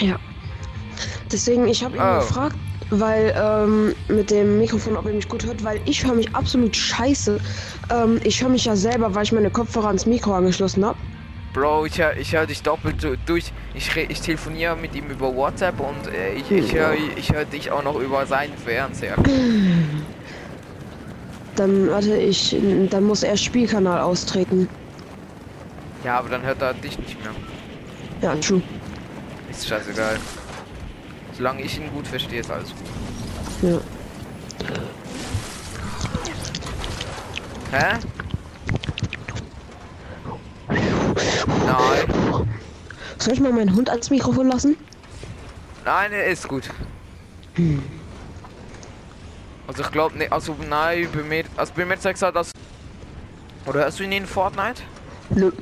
Ja. Deswegen, ich habe ihn Oh. gefragt, weil ähm, mit dem Mikrofon, ob er mich gut hört, weil ich höre mich absolut scheiße. Ähm, ich höre mich ja selber, weil ich meine Kopfhörer ans Mikro angeschlossen habe. Bro, ich, hör- ich höre dich doppelt durch. Ich, ich telefoniere mit ihm über WhatsApp und äh, ich, ich höre ich hör dich auch noch über seinen Fernseher. Dann, warte, ich, dann muss er Spielkanal austreten. Ja, aber dann hört er dich nicht mehr. Ja, true. Ist scheißegal. Solange ich ihn gut verstehe, ist alles gut. Ja. Hä? Nein. Soll ich mal meinen Hund ans Mikrofon lassen? Nein, er ist gut. Also ich glaube nicht, also nein, bei mir, also bei mir zeigt das. Oder hörst du ihn in Fortnite? Nö.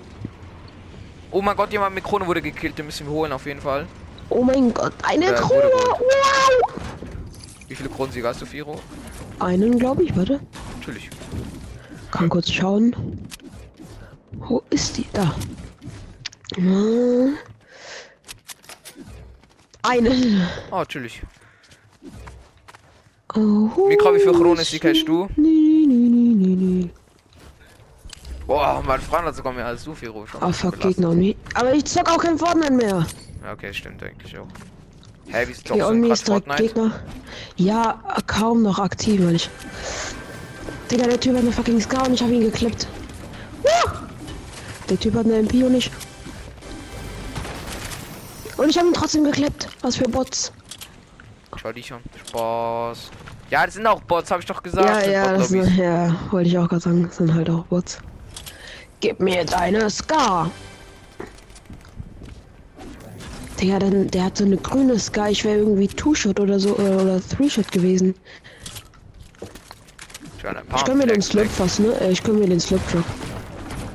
Oh mein Gott, jemand mit Krone wurde gekillt, den müssen wir holen auf jeden Fall. Oh mein Gott, eine Ja, Krone! Wow! Wie viele Kronensiege hast du, Firo? Einen, glaube ich, warte. Natürlich. Kann kurz schauen. Wo ist die? Da. Äh. Einen. Oh, natürlich. Oh, Mikro, wie viel Kronensieg hast du? Nee, nee, nee, nee. Boah, mein Freund hat sogar mehr als du, Firo. Ah, fuck, belastend. Gegner. Nee. Aber ich zock auch kein Fortnite mehr. Okay, stimmt eigentlich auch. Hä, wie ist doch so Fortnite? Gegner. Ja, kaum noch aktiv, meine ich. Digga, der Typ hat eine fucking Scar und ich habe ihn geklippt. Uh! Der Typ hat eine MP und ich. Und ich habe ihn trotzdem geklippt. Was für Bots. Schau dich an. Spaß. Ja, das sind auch Bots, habe ich doch gesagt. Ja, ja, das sind, ja, wollte ich auch gerade sagen, das sind halt auch Bots. Gib mir deine Scar. Digga, dann, der hat so eine grüne Scar. Ich wäre irgendwie Two-Shot oder so, oder, oder Three-Shot gewesen. Ich kann mir den Slurp fast, ne? Äh, Ich kann mir den Slurp Drop.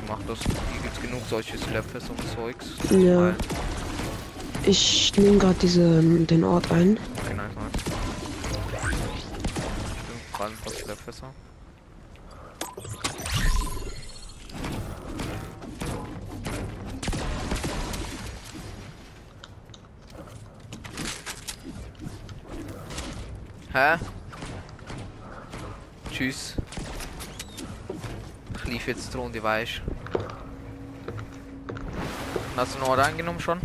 Mach das. Hier gibt's genug solche Slappers und Zeugs. Ja. Weil- Ich nehme gerade diese den Ort ein. Okay, nice, nice. Stimmt, gerade ein paar Slappfässer. Hä? Tschüss. Ich lief jetzt die Runde, weißt Hast du noch reingenommen schon?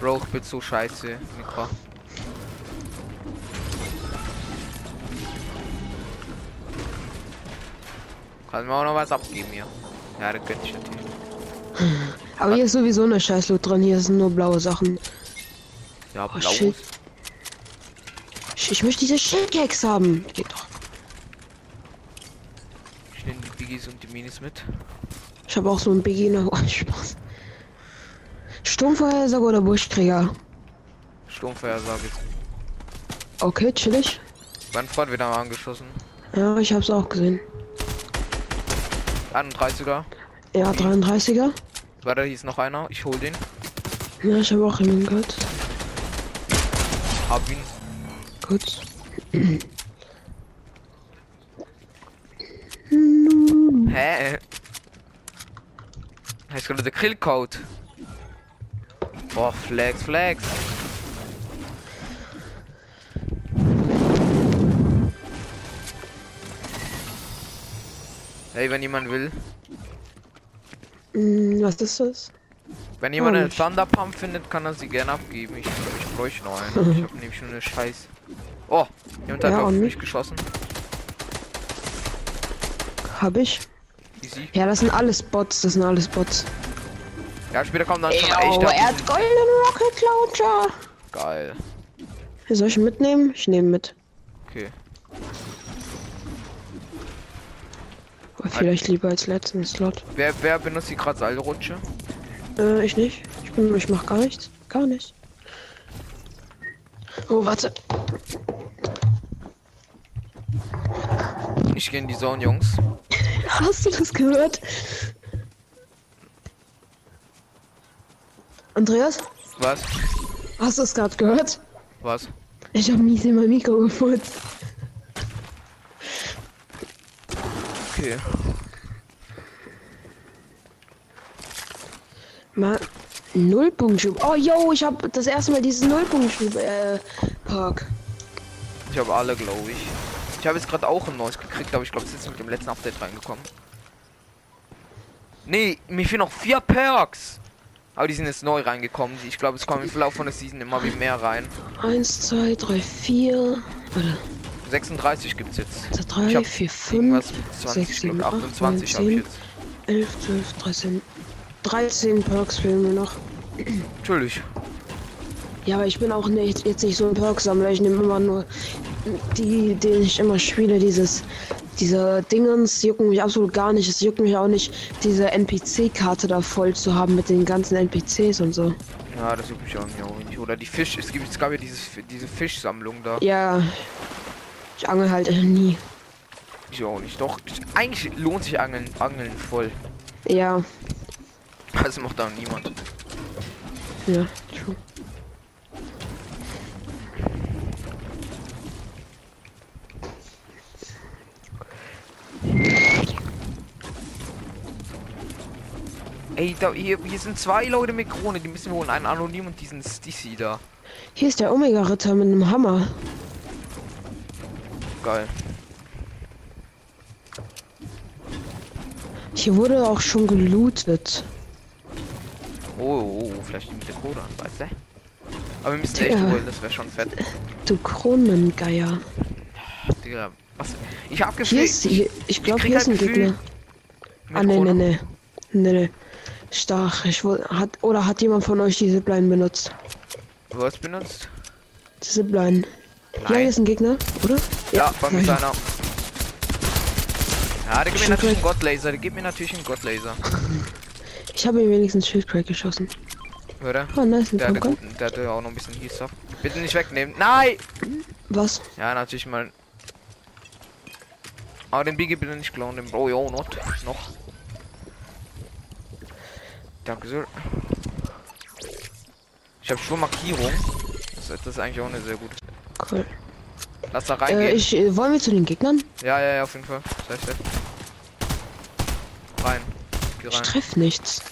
Bro, ich bin so scheiße, Mika. Kann mir auch noch was abgeben hier. Ja, das könnte ich natürlich. Aber hier ist sowieso eine Scheißloot dran. Hier sind nur blaue Sachen. Ja, Oh, blau. shit. Ich, ich möchte diese Shellcakes haben. Geht doch. Ich nehme die Biggies und die Minis mit. Ich habe auch so ein Biggie nach. Oh, Spaß. Sturmvorhersage oder Buschkrieger? Sturmvorhersage. Okay, chillig. Mein Freund wieder mal angeschossen. Ja, ich hab's auch gesehen. 31er. Ja, 33er. Warte, hier ist noch einer. Ich hol den. Ja, ich habe auch jemanden gehört. Hab ihn. Kurz. Hä? Heißt gerade der Killcode. Boah, Flex, Flex. Hey, wenn jemand will. Hm, was ist das? Wenn jemand eine nicht. Thunder Pump findet, kann er sie gerne abgeben. Ich, ich bräuchte noch einen. Ich habe nämlich schon eine Scheiß. Oh, jemand hat Ja, auf mich geschossen. Hab ich. Easy. Ja, das sind alles Bots. Das sind alles Bots. Ja, später kommt dann schon Yo, echt er hat goldenen Rocket Launcher. Geil. Soll ich ihn mitnehmen? Ich nehme mit. Okay. Aber vielleicht lieber als letzten Slot. Wer, wer benutzt die gerade Seilrutsche? Äh, ich nicht. Ich bin, ich mach gar nichts. Gar nichts. Oh, warte. Ich gehe in die Zone, Jungs. Hast du das gehört? Andreas, Was? hast du es gerade gehört? Was? Ich habe mies in mein Mikro gefurzt. Okay. Mal Nullpunktschub. Oh, yo, ich habe das erste Mal dieses Nullpunktschub äh, Park. Ich habe alle, glaube ich. Ich habe jetzt gerade auch ein neues gekriegt, aber ich glaube, es ist mit dem letzten Update reingekommen. Nee, mir fehlen noch vier Perks. Aber die sind jetzt neu reingekommen. Ich glaube, es kommen im Verlauf von der Season immer wie mehr rein. Eins, zwei, drei, vier. Warte. 36 gibt's jetzt. Also Ich drei, hab vier, Irgendwas fünf, mit 20, sechs, ich glaub, sieben, acht, 28 neun, habe ich jetzt. elf, zwölf, dreizehn. 13 Perks fehlen mir noch. Natürlich. Ja, aber ich bin auch nicht, jetzt nicht so ein Perk-Sammler. Ich nehme immer nur die, die ich immer spiele. Dieses, diese Dingens jucken mich absolut gar nicht. Es juckt mich auch nicht, diese NPC-Karte da voll zu haben mit den ganzen NPCs und so. Ja, das juckt mich auch nicht, auch nicht. Oder die Fisch, es gibt es gab ja dieses, diese Fischsammlung da. Ja, ich angel halt nie. Ich auch nicht. Doch, eigentlich lohnt sich Angeln, Angeln voll. Ja, Das macht da niemand. ja, true. Ey, da, hier, hier sind zwei Leute mit Krone, die müssen wohl einen Anonym und diesen Stissy da. Hier ist der Omega-Ritter mit einem Hammer. Geil. Hier wurde auch schon gelootet. Oh, oh, oh vielleicht mit der Krone an, weißt du? Aber wir müssen echt Digga. holen, das wäre schon fett. Du Kronengeier. Digga. Was? Ich hab Hier ist, hier, ich glaube, hier ist halt ein Gefühl Gegner. Ah, nee, Krone. nee. Nee, nee. Stark. Ich woll, hat, oder hat jemand von euch die Zipline benutzt? Was benutzt? Die Zipline. Ja, hier Nein. ist ein Gegner, oder? Ja, bei mir ist Nein. einer. Ja, der gibt mir natürlich einen Gottlaser. Der gibt mir natürlich einen Gottlaser. Ich habe ihm wenigstens Schildcrack geschossen. Oder? Oh, nice, Der hat, guten, der hat ja auch noch ein bisschen Heal-Stuff. Bitte nicht wegnehmen. Nein! Was? Ja, natürlich mal. Aber den Biggie bitte nicht klauen, den ich auch noch. noch. Danke sehr. Ich habe schon Markierung. Das, das ist eigentlich auch eine sehr gute. Cool. Lass da Äh, reingehen. ich, äh, wollen wir zu den Gegnern? Ja, ja, ja, auf jeden Fall. Safe, safe. Rein. Geh Ich rein. treff nichts.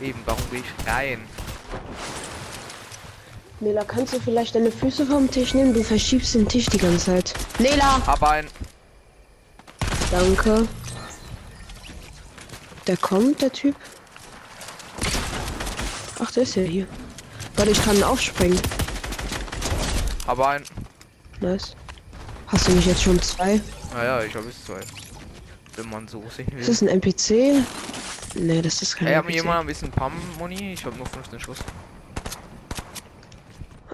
Eben, warum gehe ich rein? Nela, kannst du vielleicht deine Füße vom Tisch nehmen? Du verschiebst den Tisch die ganze Zeit. Nela! Hab ein. Danke. Der kommt, der Typ. Ach, der ist ja hier. Warte, ich kann aufspringen. Hab ein. Nice. Hast du nicht jetzt schon zwei? Naja, ich habe es zwei. Wenn man so sehen will. Ist das ein NPC? Nee, das ist kein Ey, haben jemand ein bisschen Pam-Moni? Ich habe nur 15 Schuss.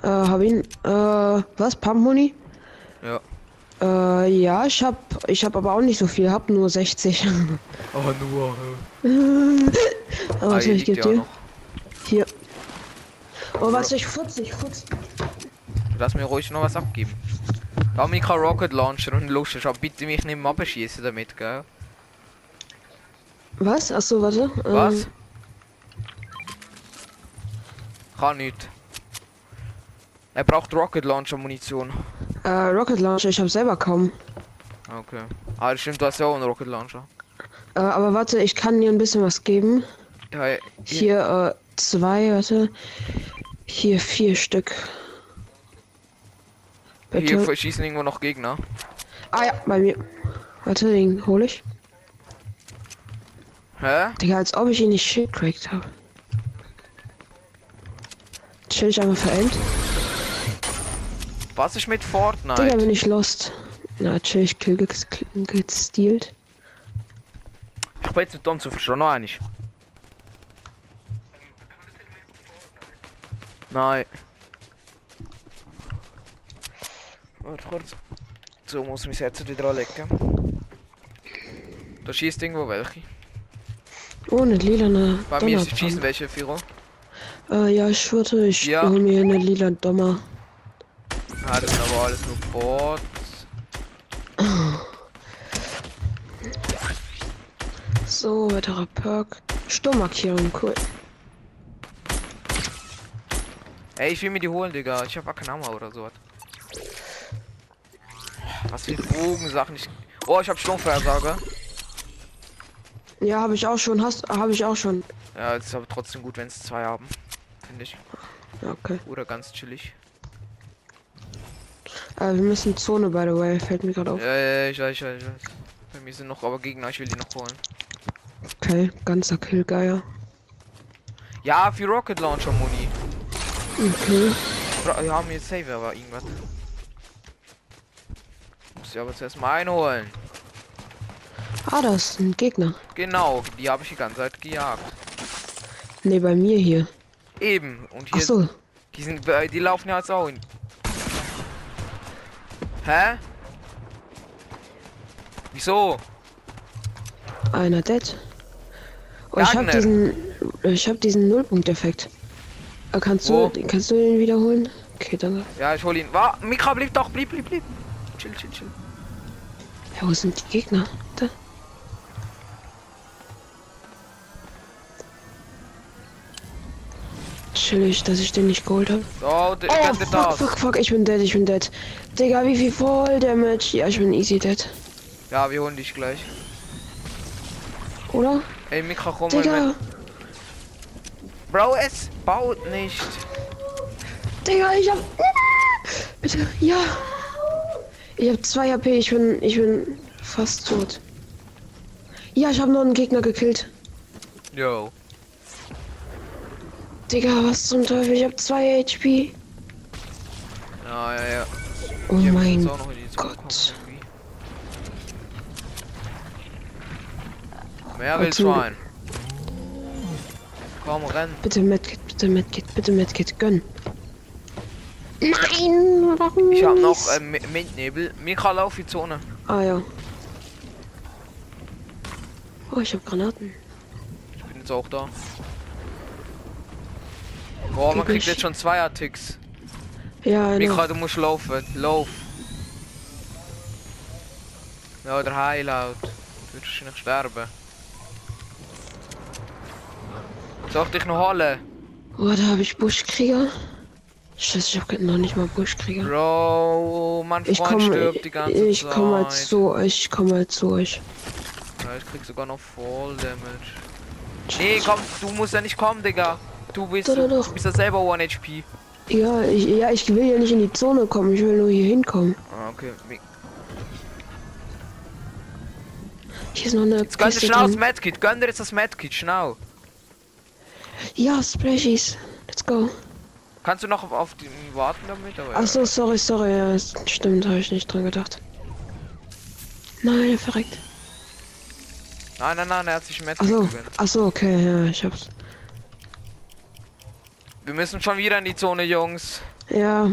Äh, hab ihn. Äh, was? Pump-Money? Ja. Äh, ja, ich hab. Ich hab aber auch nicht so viel. Hab nur 60. Oh, nur. aber was hier ich geb dir? Hier. Oh, was? Ich futz, ich futz. Lass mir ruhig noch was abgeben. Dominika Rocket Launcher und lustig, aber bitte mich nicht mehr abschießen damit, gell? Was? Achso, warte. Was? Ähm, Kann nicht. Er braucht Rocket Launcher Munition. äh, Rocket Launcher, ich hab selber kaum. Okay. Ah, das stimmt, du hast ja auch einen Rocket Launcher. Äh, aber warte, ich kann dir ein bisschen was geben. Ja, hier. Hier, äh, zwei, warte. Hier vier Stück. Bitte. Hier schießen irgendwo noch Gegner. Ah ja, bei mir. Warte, den hol ich. Hä? Digga, als ob ich ihn nicht shit cracked habe. Chill ich einfach verendet. Was ist mit Digga, Fortnite? bin ich lost. Na, chill, ich kill ge- gestealt. Ich bin jetzt mit Don zu verstehen, noch einig. Nein. Warte kurz. So muss ich mein Herz wieder anlegen. Da schießt irgendwo welche. Ohne lilane Bei mir schießen welche Führer. Äh, ja, ich würde, ich Ja. hol mir eine lila Dommer. Ah, das sind aber alles nur Bots. So, weiterer Perk. Sturmmarkierung, cool. Ey, ich will mir die holen, Digga. Ich hab auch keine Hammer oder so. Was für Bogensachen. Ich... Oh, ich hab Sturmvorhersage. Ja, habe ich auch schon. Hast, habe ich auch schon. Ja, es ist aber trotzdem gut, wenn es zwei haben. Finde ich. Okay. Oder ganz chillig. Äh, wir müssen Zone, by the way. Fällt mir gerade auf. Ja, ja, ich weiß, ich weiß, ich weiß. Bei mir sind noch aber Gegner, ich will die noch holen. Okay, ganzer Killgeier. Ja, für Rocket Launcher Muni. Okay. Wir haben jetzt Save, aber irgendwas. Ich aber zuerst mal einholen. Ah, das ist ein Gegner. Genau, die habe ich die ganze Zeit gejagt. Ne, bei mir hier. Eben. Und Ach hier, so. die sind, äh, die laufen ja jetzt auch in. Hä? Wieso? Einer dead. Oh, ich hab Wagner. diesen. Ich hab diesen Nullpunkt-Effekt. Äh, kannst du, kannst du den wiederholen? Okay, danke. Ja, ich hol ihn. War, Mikra, blieb doch, blieb, blieb, blieb. Chill, chill, chill. Ja, wo sind die Gegner? Da. Chillig, dass ich den nicht geholt habe. So, der Oh, fuck, das. fuck, fuck, ich bin dead, ich bin dead. Digga, wie viel Voll Damage? Ja, ich bin easy dead. Ja, wir holen dich gleich. Oder? Ey, Mikra, komm mal Digga, mit. Bro, es baut nicht. Digga, ich hab. Bitte, ja. Ich habe 2 HP, ich bin, ich bin fast tot. Ja, ich habe noch einen Gegner gekillt. Yo. Digga, was zum Teufel? Ich habe 2 HP. Ja, ja, ja. Oh mein Gott. Mehr willst du ein. Komm, renn. Bitte Medkit, bitte Medkit, bitte Medkit, gönn. Nein, warum Ich hab noch äh, Mintnebel. Mika, lauf die Zone. Ah ja. Oh, ich hab Granaten. Ich bin jetzt auch da. Boah, man kriegt jetzt schon zwei Ticks. Ja. Mika, du musst laufen. Lauf. Ja, der Heilaut. Du wirst wahrscheinlich sterben. Soll ich dich noch holen? Oh, da habe ich Buschkrieger. Scheiße, ich hab noch nicht mal Buschkrieger. Bro, mein Ich Freund komme, stirbt die ganze ich Zeit. komme halt zu euch, ich komme halt zu euch. Ja, ich krieg sogar noch Fall Damage. Nee, komm, du musst ja nicht kommen, Digga. Du bist, Doch, doch, du doch. bist ja selber 1 HP. Ja, ich, ja, ich will ja nicht in die Zone kommen, ich will nur hier hinkommen. Ah, okay. Hier ist noch eine Jetzt gönn dir schnell das. Medkit. Gönn dir jetzt das Medkit, schnell. Ja, Splashies. Let's go. Kannst du noch auf, den warten damit? Aber Ach so, sorry, sorry. Ja, stimmt, habe ich nicht dran gedacht. Nein, er verreckt. Nein, nein, nein, er hat sich ein Ach so, ach so, okay, ja, ich hab's. Wir müssen schon wieder in die Zone, Jungs. Ja,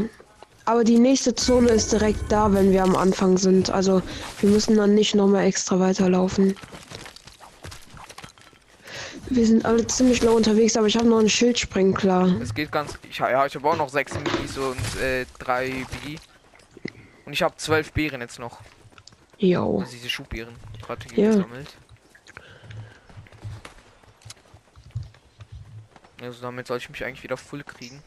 aber die nächste Zone ist direkt da, wenn wir am Anfang sind. Also, wir müssen dann nicht nochmal extra weiterlaufen. Wir sind alle ziemlich low unterwegs, aber ich habe noch einen Schildsprengklar. Es geht ganz. Ich, ja, ich habe auch noch 6 Minis und äh, 3 B. Und ich habe 12 Beeren jetzt noch. Yo. Also diese Schubbeeren. Gerade Ja. gesammelt. Also damit soll ich mich eigentlich wieder voll kriegen.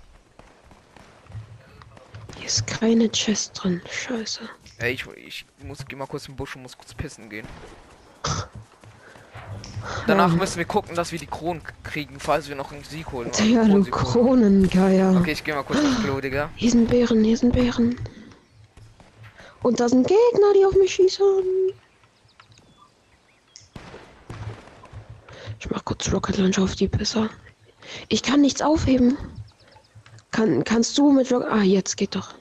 Hier ist keine Chest drin. Scheiße. Ey, ich, ich muss geh mal kurz im Busch und muss kurz pissen gehen. Danach Ja. müssen wir gucken, dass wir die Kronen kriegen, falls wir noch einen Sieg holen. Ja, du. Kronengeier. Okay, ich gehe mal kurz aufs Klo, Digga. Hier sind Bären, hier sind Bären. Und da sind Gegner, die auf mich schießen. Ich mach kurz Rocket Launcher auf die Pisser. Ich kann nichts aufheben. Kann, kannst du mit Rocket... Ah, jetzt geht doch.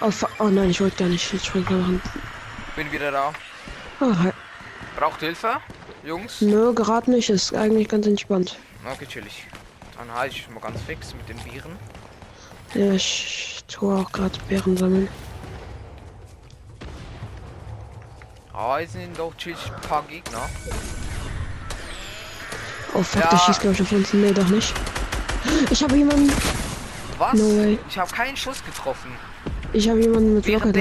Oh, oh nein, ich wollte gar nicht Schildspringer machen. Bin wieder da. Oh, hi. Braucht Hilfe? Jungs? Nö, gerade nicht. Ist eigentlich ganz entspannt. Okay, chillig. Dann halte ich mal ganz fix mit den Viren. Ja, ich tue auch gerade Bären sammeln. Ah, jetzt sind doch chillig ein paar Gegner. Oh fuck, Ja. der schießt glaube ich auf uns. Nee, doch nicht. Ich habe jemanden. Was? No. Ich habe keinen Schuss getroffen. Ich habe jemanden mit wir- halt.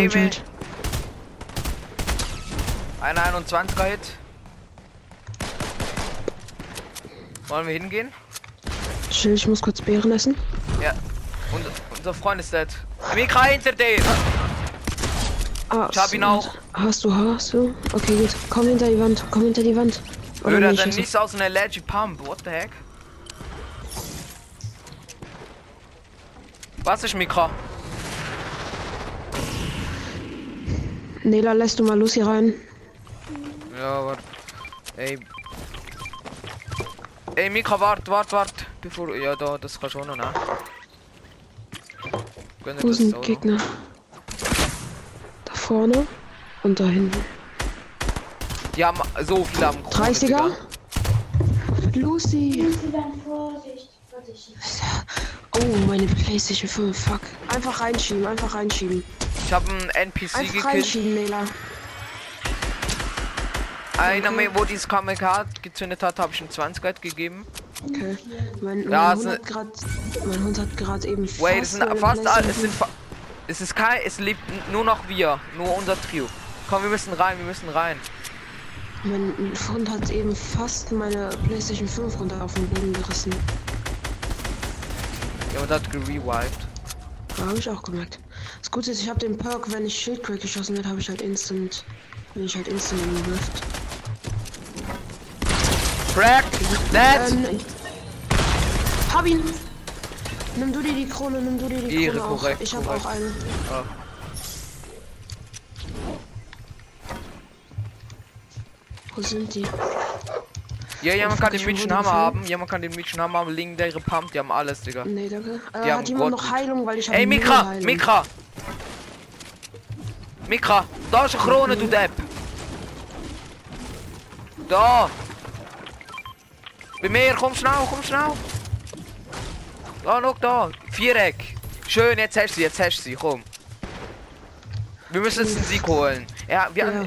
Ein 21er Hit. Wollen wir hingehen? Chill, ich muss kurz Bären essen. Ja. Und unser Freund ist dead. Mikra hinter dir! Ah, Ich hab ihn auch. Hast du, hast du? Okay, gut. Komm hinter die Wand, komm hinter die Wand. Oder Oder nicht? dann Also, nicht aus einer Legend Pump. What the heck? Was ist Mikra? Nela, lässt du mal Lucy rein? Ja, aber. Ey. Ey, Mika, wart, wart, wart. Bevor. Ja, da, das kannst du auch noch, ne? Wo das sind. Gegner? Da vorne und da hinten. Die haben so viele am Krone, 30er? Digga. Lucy! dann Vorsicht. Vorsicht. Oh, meine Playstation 5, fuck. Einfach reinschieben, einfach reinschieben. Ich habe einen NPC Einfach gekillt. Einer, mir, wo dieses Kamikaze gezündet hat, habe ich einen 20 Guide gegeben. Okay. Mein, mein Ja, Hund hat grad, mein Hund hat gerade eben Wait, es sind fast alle. Es sind. fa- Es ist kein. Es lebt nur noch wir. Nur unser Trio. Komm, wir müssen rein, wir müssen rein. Mein Hund hat eben fast meine PlayStation 5 runter auf den Boden gerissen. Ja, und hat gerevived. Da habe ich auch gemerkt. Das Gute ist, ich habe den Perk, wenn ich Schildcrack geschossen werde, habe ich halt instant. Bin ich halt instant in den Rift. Crack! Dead! Ähm, hab ihn! Nimm du dir die Krone, nimm du dir die Ehre, Krone auch. korrekt, Ich habe korrekt. auch eine. Ah. Wo sind die? Ja, jemand fuck, kann den wohl Hammer haben. Jemand kann den Mädchen Hammer haben. Legendäre Pump. Die haben alles, Digga. Nee, danke. Äh, Die haben hat jemand Gott- noch Heilung, weil ich habe Ey, Mikra! Mikra! Mikra! Da ist eine Krone, du Depp! Da! Bei mir, komm schnell, komm schnell! Da, noch da! Viereck! Schön, jetzt hast du sie, jetzt hast du sie, komm! Wir müssen jetzt einen Sieg holen. Er, wir, Ja.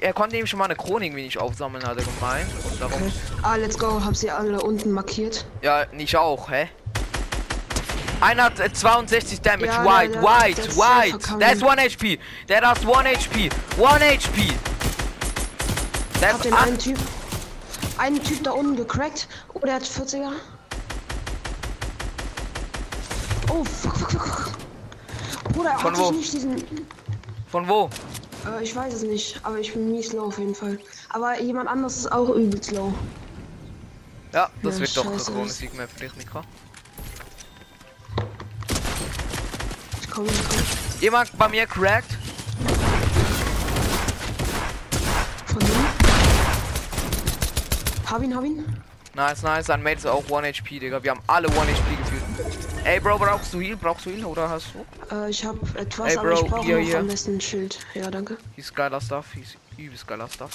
Er konnte eben schon mal eine Krone irgendwie nicht aufsammeln, hat er gemeint. Und darum. Okay. Ah, let's go. Hab sie alle unten markiert. Ja, nicht auch, hä? Einer hat äh, 62 Damage. Ja, white, der- der- white, der ist white. verkacken. That's 1 HP. Der hat 1 HP. 1 HP. Hab That's den einen Typ. Einen Typ da unten gecrackt. Oh, der hat 40er. Oh, fuck, fuck, fuck. Bruder, Von wo? ich nicht diesen. Von wo? Äh, ich weiß es nicht, aber ich bin mies low auf jeden Fall. Aber jemand anderes ist auch übelst low. Ja, das Ja, wird doch scheiße, Krone das- Sieg mehr für dich, Mika. Ich komme, ich komme. Jemand bei mir cracked? Von ihm. Hab ihn, hab ihn. Nice, nice. Sein Mate ist auch 1 HP, Digga. Wir haben alle 1 HP gefühlt. Ey, Bro, brauchst du Heal? Brauchst du Heal oder hast du? Äh, ich hab etwas, Ey, aber Bro, ich brauche noch am besten ein Schild. Ja, danke. He's geiler Stuff. He's übelst geiler Stuff.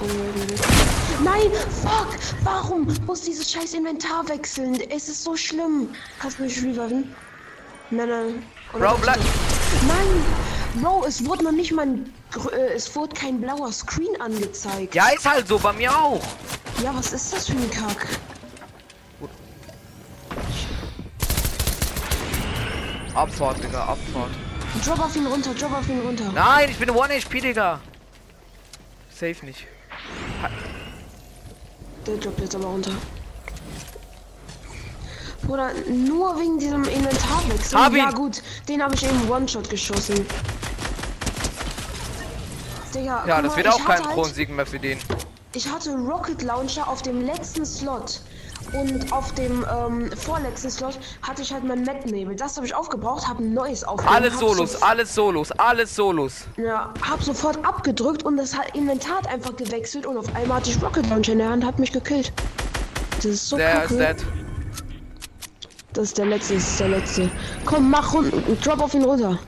Oh. Nein, fuck! Warum muss dieses scheiß Inventar wechseln? Es ist so schlimm. Kannst du mich reviven? Nein, nein. Oder Bro, bleib. Nein! Bro, es wurde noch nicht mal ein, äh, es wurde kein blauer Screen angezeigt. Ja, ist halt so. Bei mir auch. Ja, was ist das für ein Kack? Abfahrt, Digga. Abfahrt. Drop auf ihn runter, drop auf ihn runter. Nein, ich bin 1 HP, Digga. Safe nicht. Der droppt jetzt aber runter. Bruder, nur wegen diesem Inventarwechsel. Hab ja ihn. gut, den habe ich eben One-Shot geschossen. Digga, Ja, das mal, wird auch kein hatte halt- mehr für den. Ich hatte Rocket Launcher auf dem letzten Slot. Und auf dem ähm, vorletzten Slot hatte ich halt mein Met-Nebel. Das habe ich aufgebraucht, habe ein neues aufgenommen. Alles Solos, so- alles Solos, alles Solos. Ja, hab sofort abgedrückt und das hat Inventar hat einfach gewechselt und auf einmal hatte ich Rocket Launcher in der Hand, hat mich gekillt. Das ist so Der ist kacke. dead. Das ist der letzte, das ist der letzte. Komm, mach runter, drop auf ihn runter.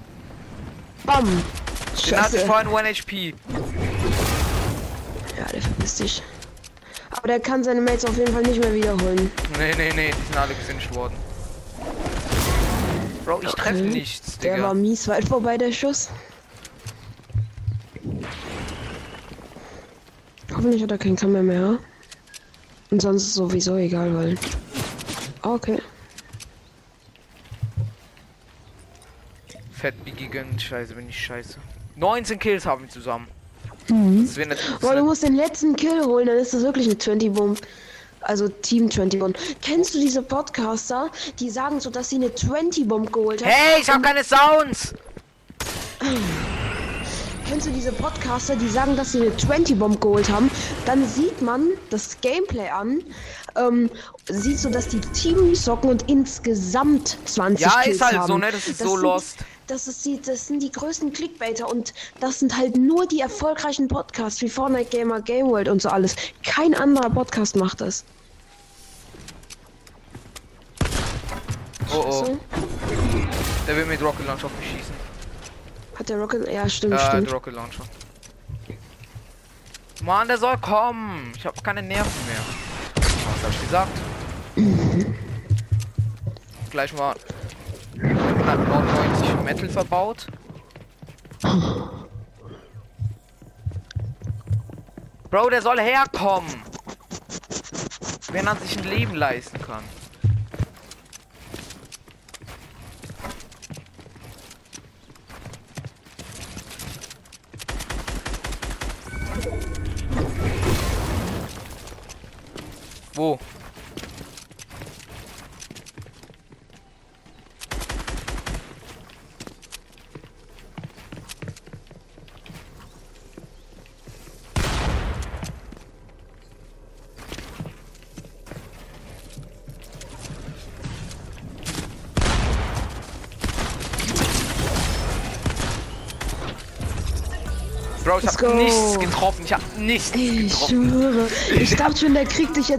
Bam. Den hatte ich Scheiße. vorhin 1 HP. Ja, der verpisst dich. Aber der kann seine Mates auf jeden Fall nicht mehr wiederholen. Nee, nee, nee, die sind alle gefinisht worden. Bro, ich treffe Okay. nichts, Der war Digga. mies weit vorbei, der Schuss. Hoffentlich hat er keinen Kammer mehr. Und sonst ist sowieso egal, weil. Ah, Okay. Fett Biggie gönnt, scheiße, bin ich scheiße. 19 Kills haben wir zusammen. Mhm. Das. Boah, du musst den letzten Kill holen, dann ist das wirklich eine 20 Bomb. Also Team 20 Bomb. Kennst du diese Podcaster, die sagen so, dass sie eine 20 Bomb geholt haben? Hey, ich hab keine Sounds! Kennst du diese Podcaster, die sagen, dass sie eine 20 Bomb geholt haben? Dann sieht man das Gameplay an, ähm, sieht so, dass die Teams socken und insgesamt 20 Ja, Kills ist halt haben. so, ne? Das ist so sind, lost. Das, ist die, das sind die größten Clickbaiter und das sind halt nur die erfolgreichen Podcasts wie Fortnite Gamer, Game World und so alles. Kein anderer Podcast macht das. Oh oh, So? der will mit Rocket Launcher auf mich schießen. Hat der Rocket. Ja, stimmt, Ja, stimmt. der Rocket Launcher. Mann, der soll kommen. Ich habe keine Nerven mehr. Was hab ich gesagt? Gleich mal 199 Metal verbaut. Bro, der soll herkommen. Wenn er sich ein Leben leisten kann. Wo? Ich hab go. nichts getroffen. Ich hab nichts ich getroffen. schwöre. Ich dachte schon, der kriegt dich jetzt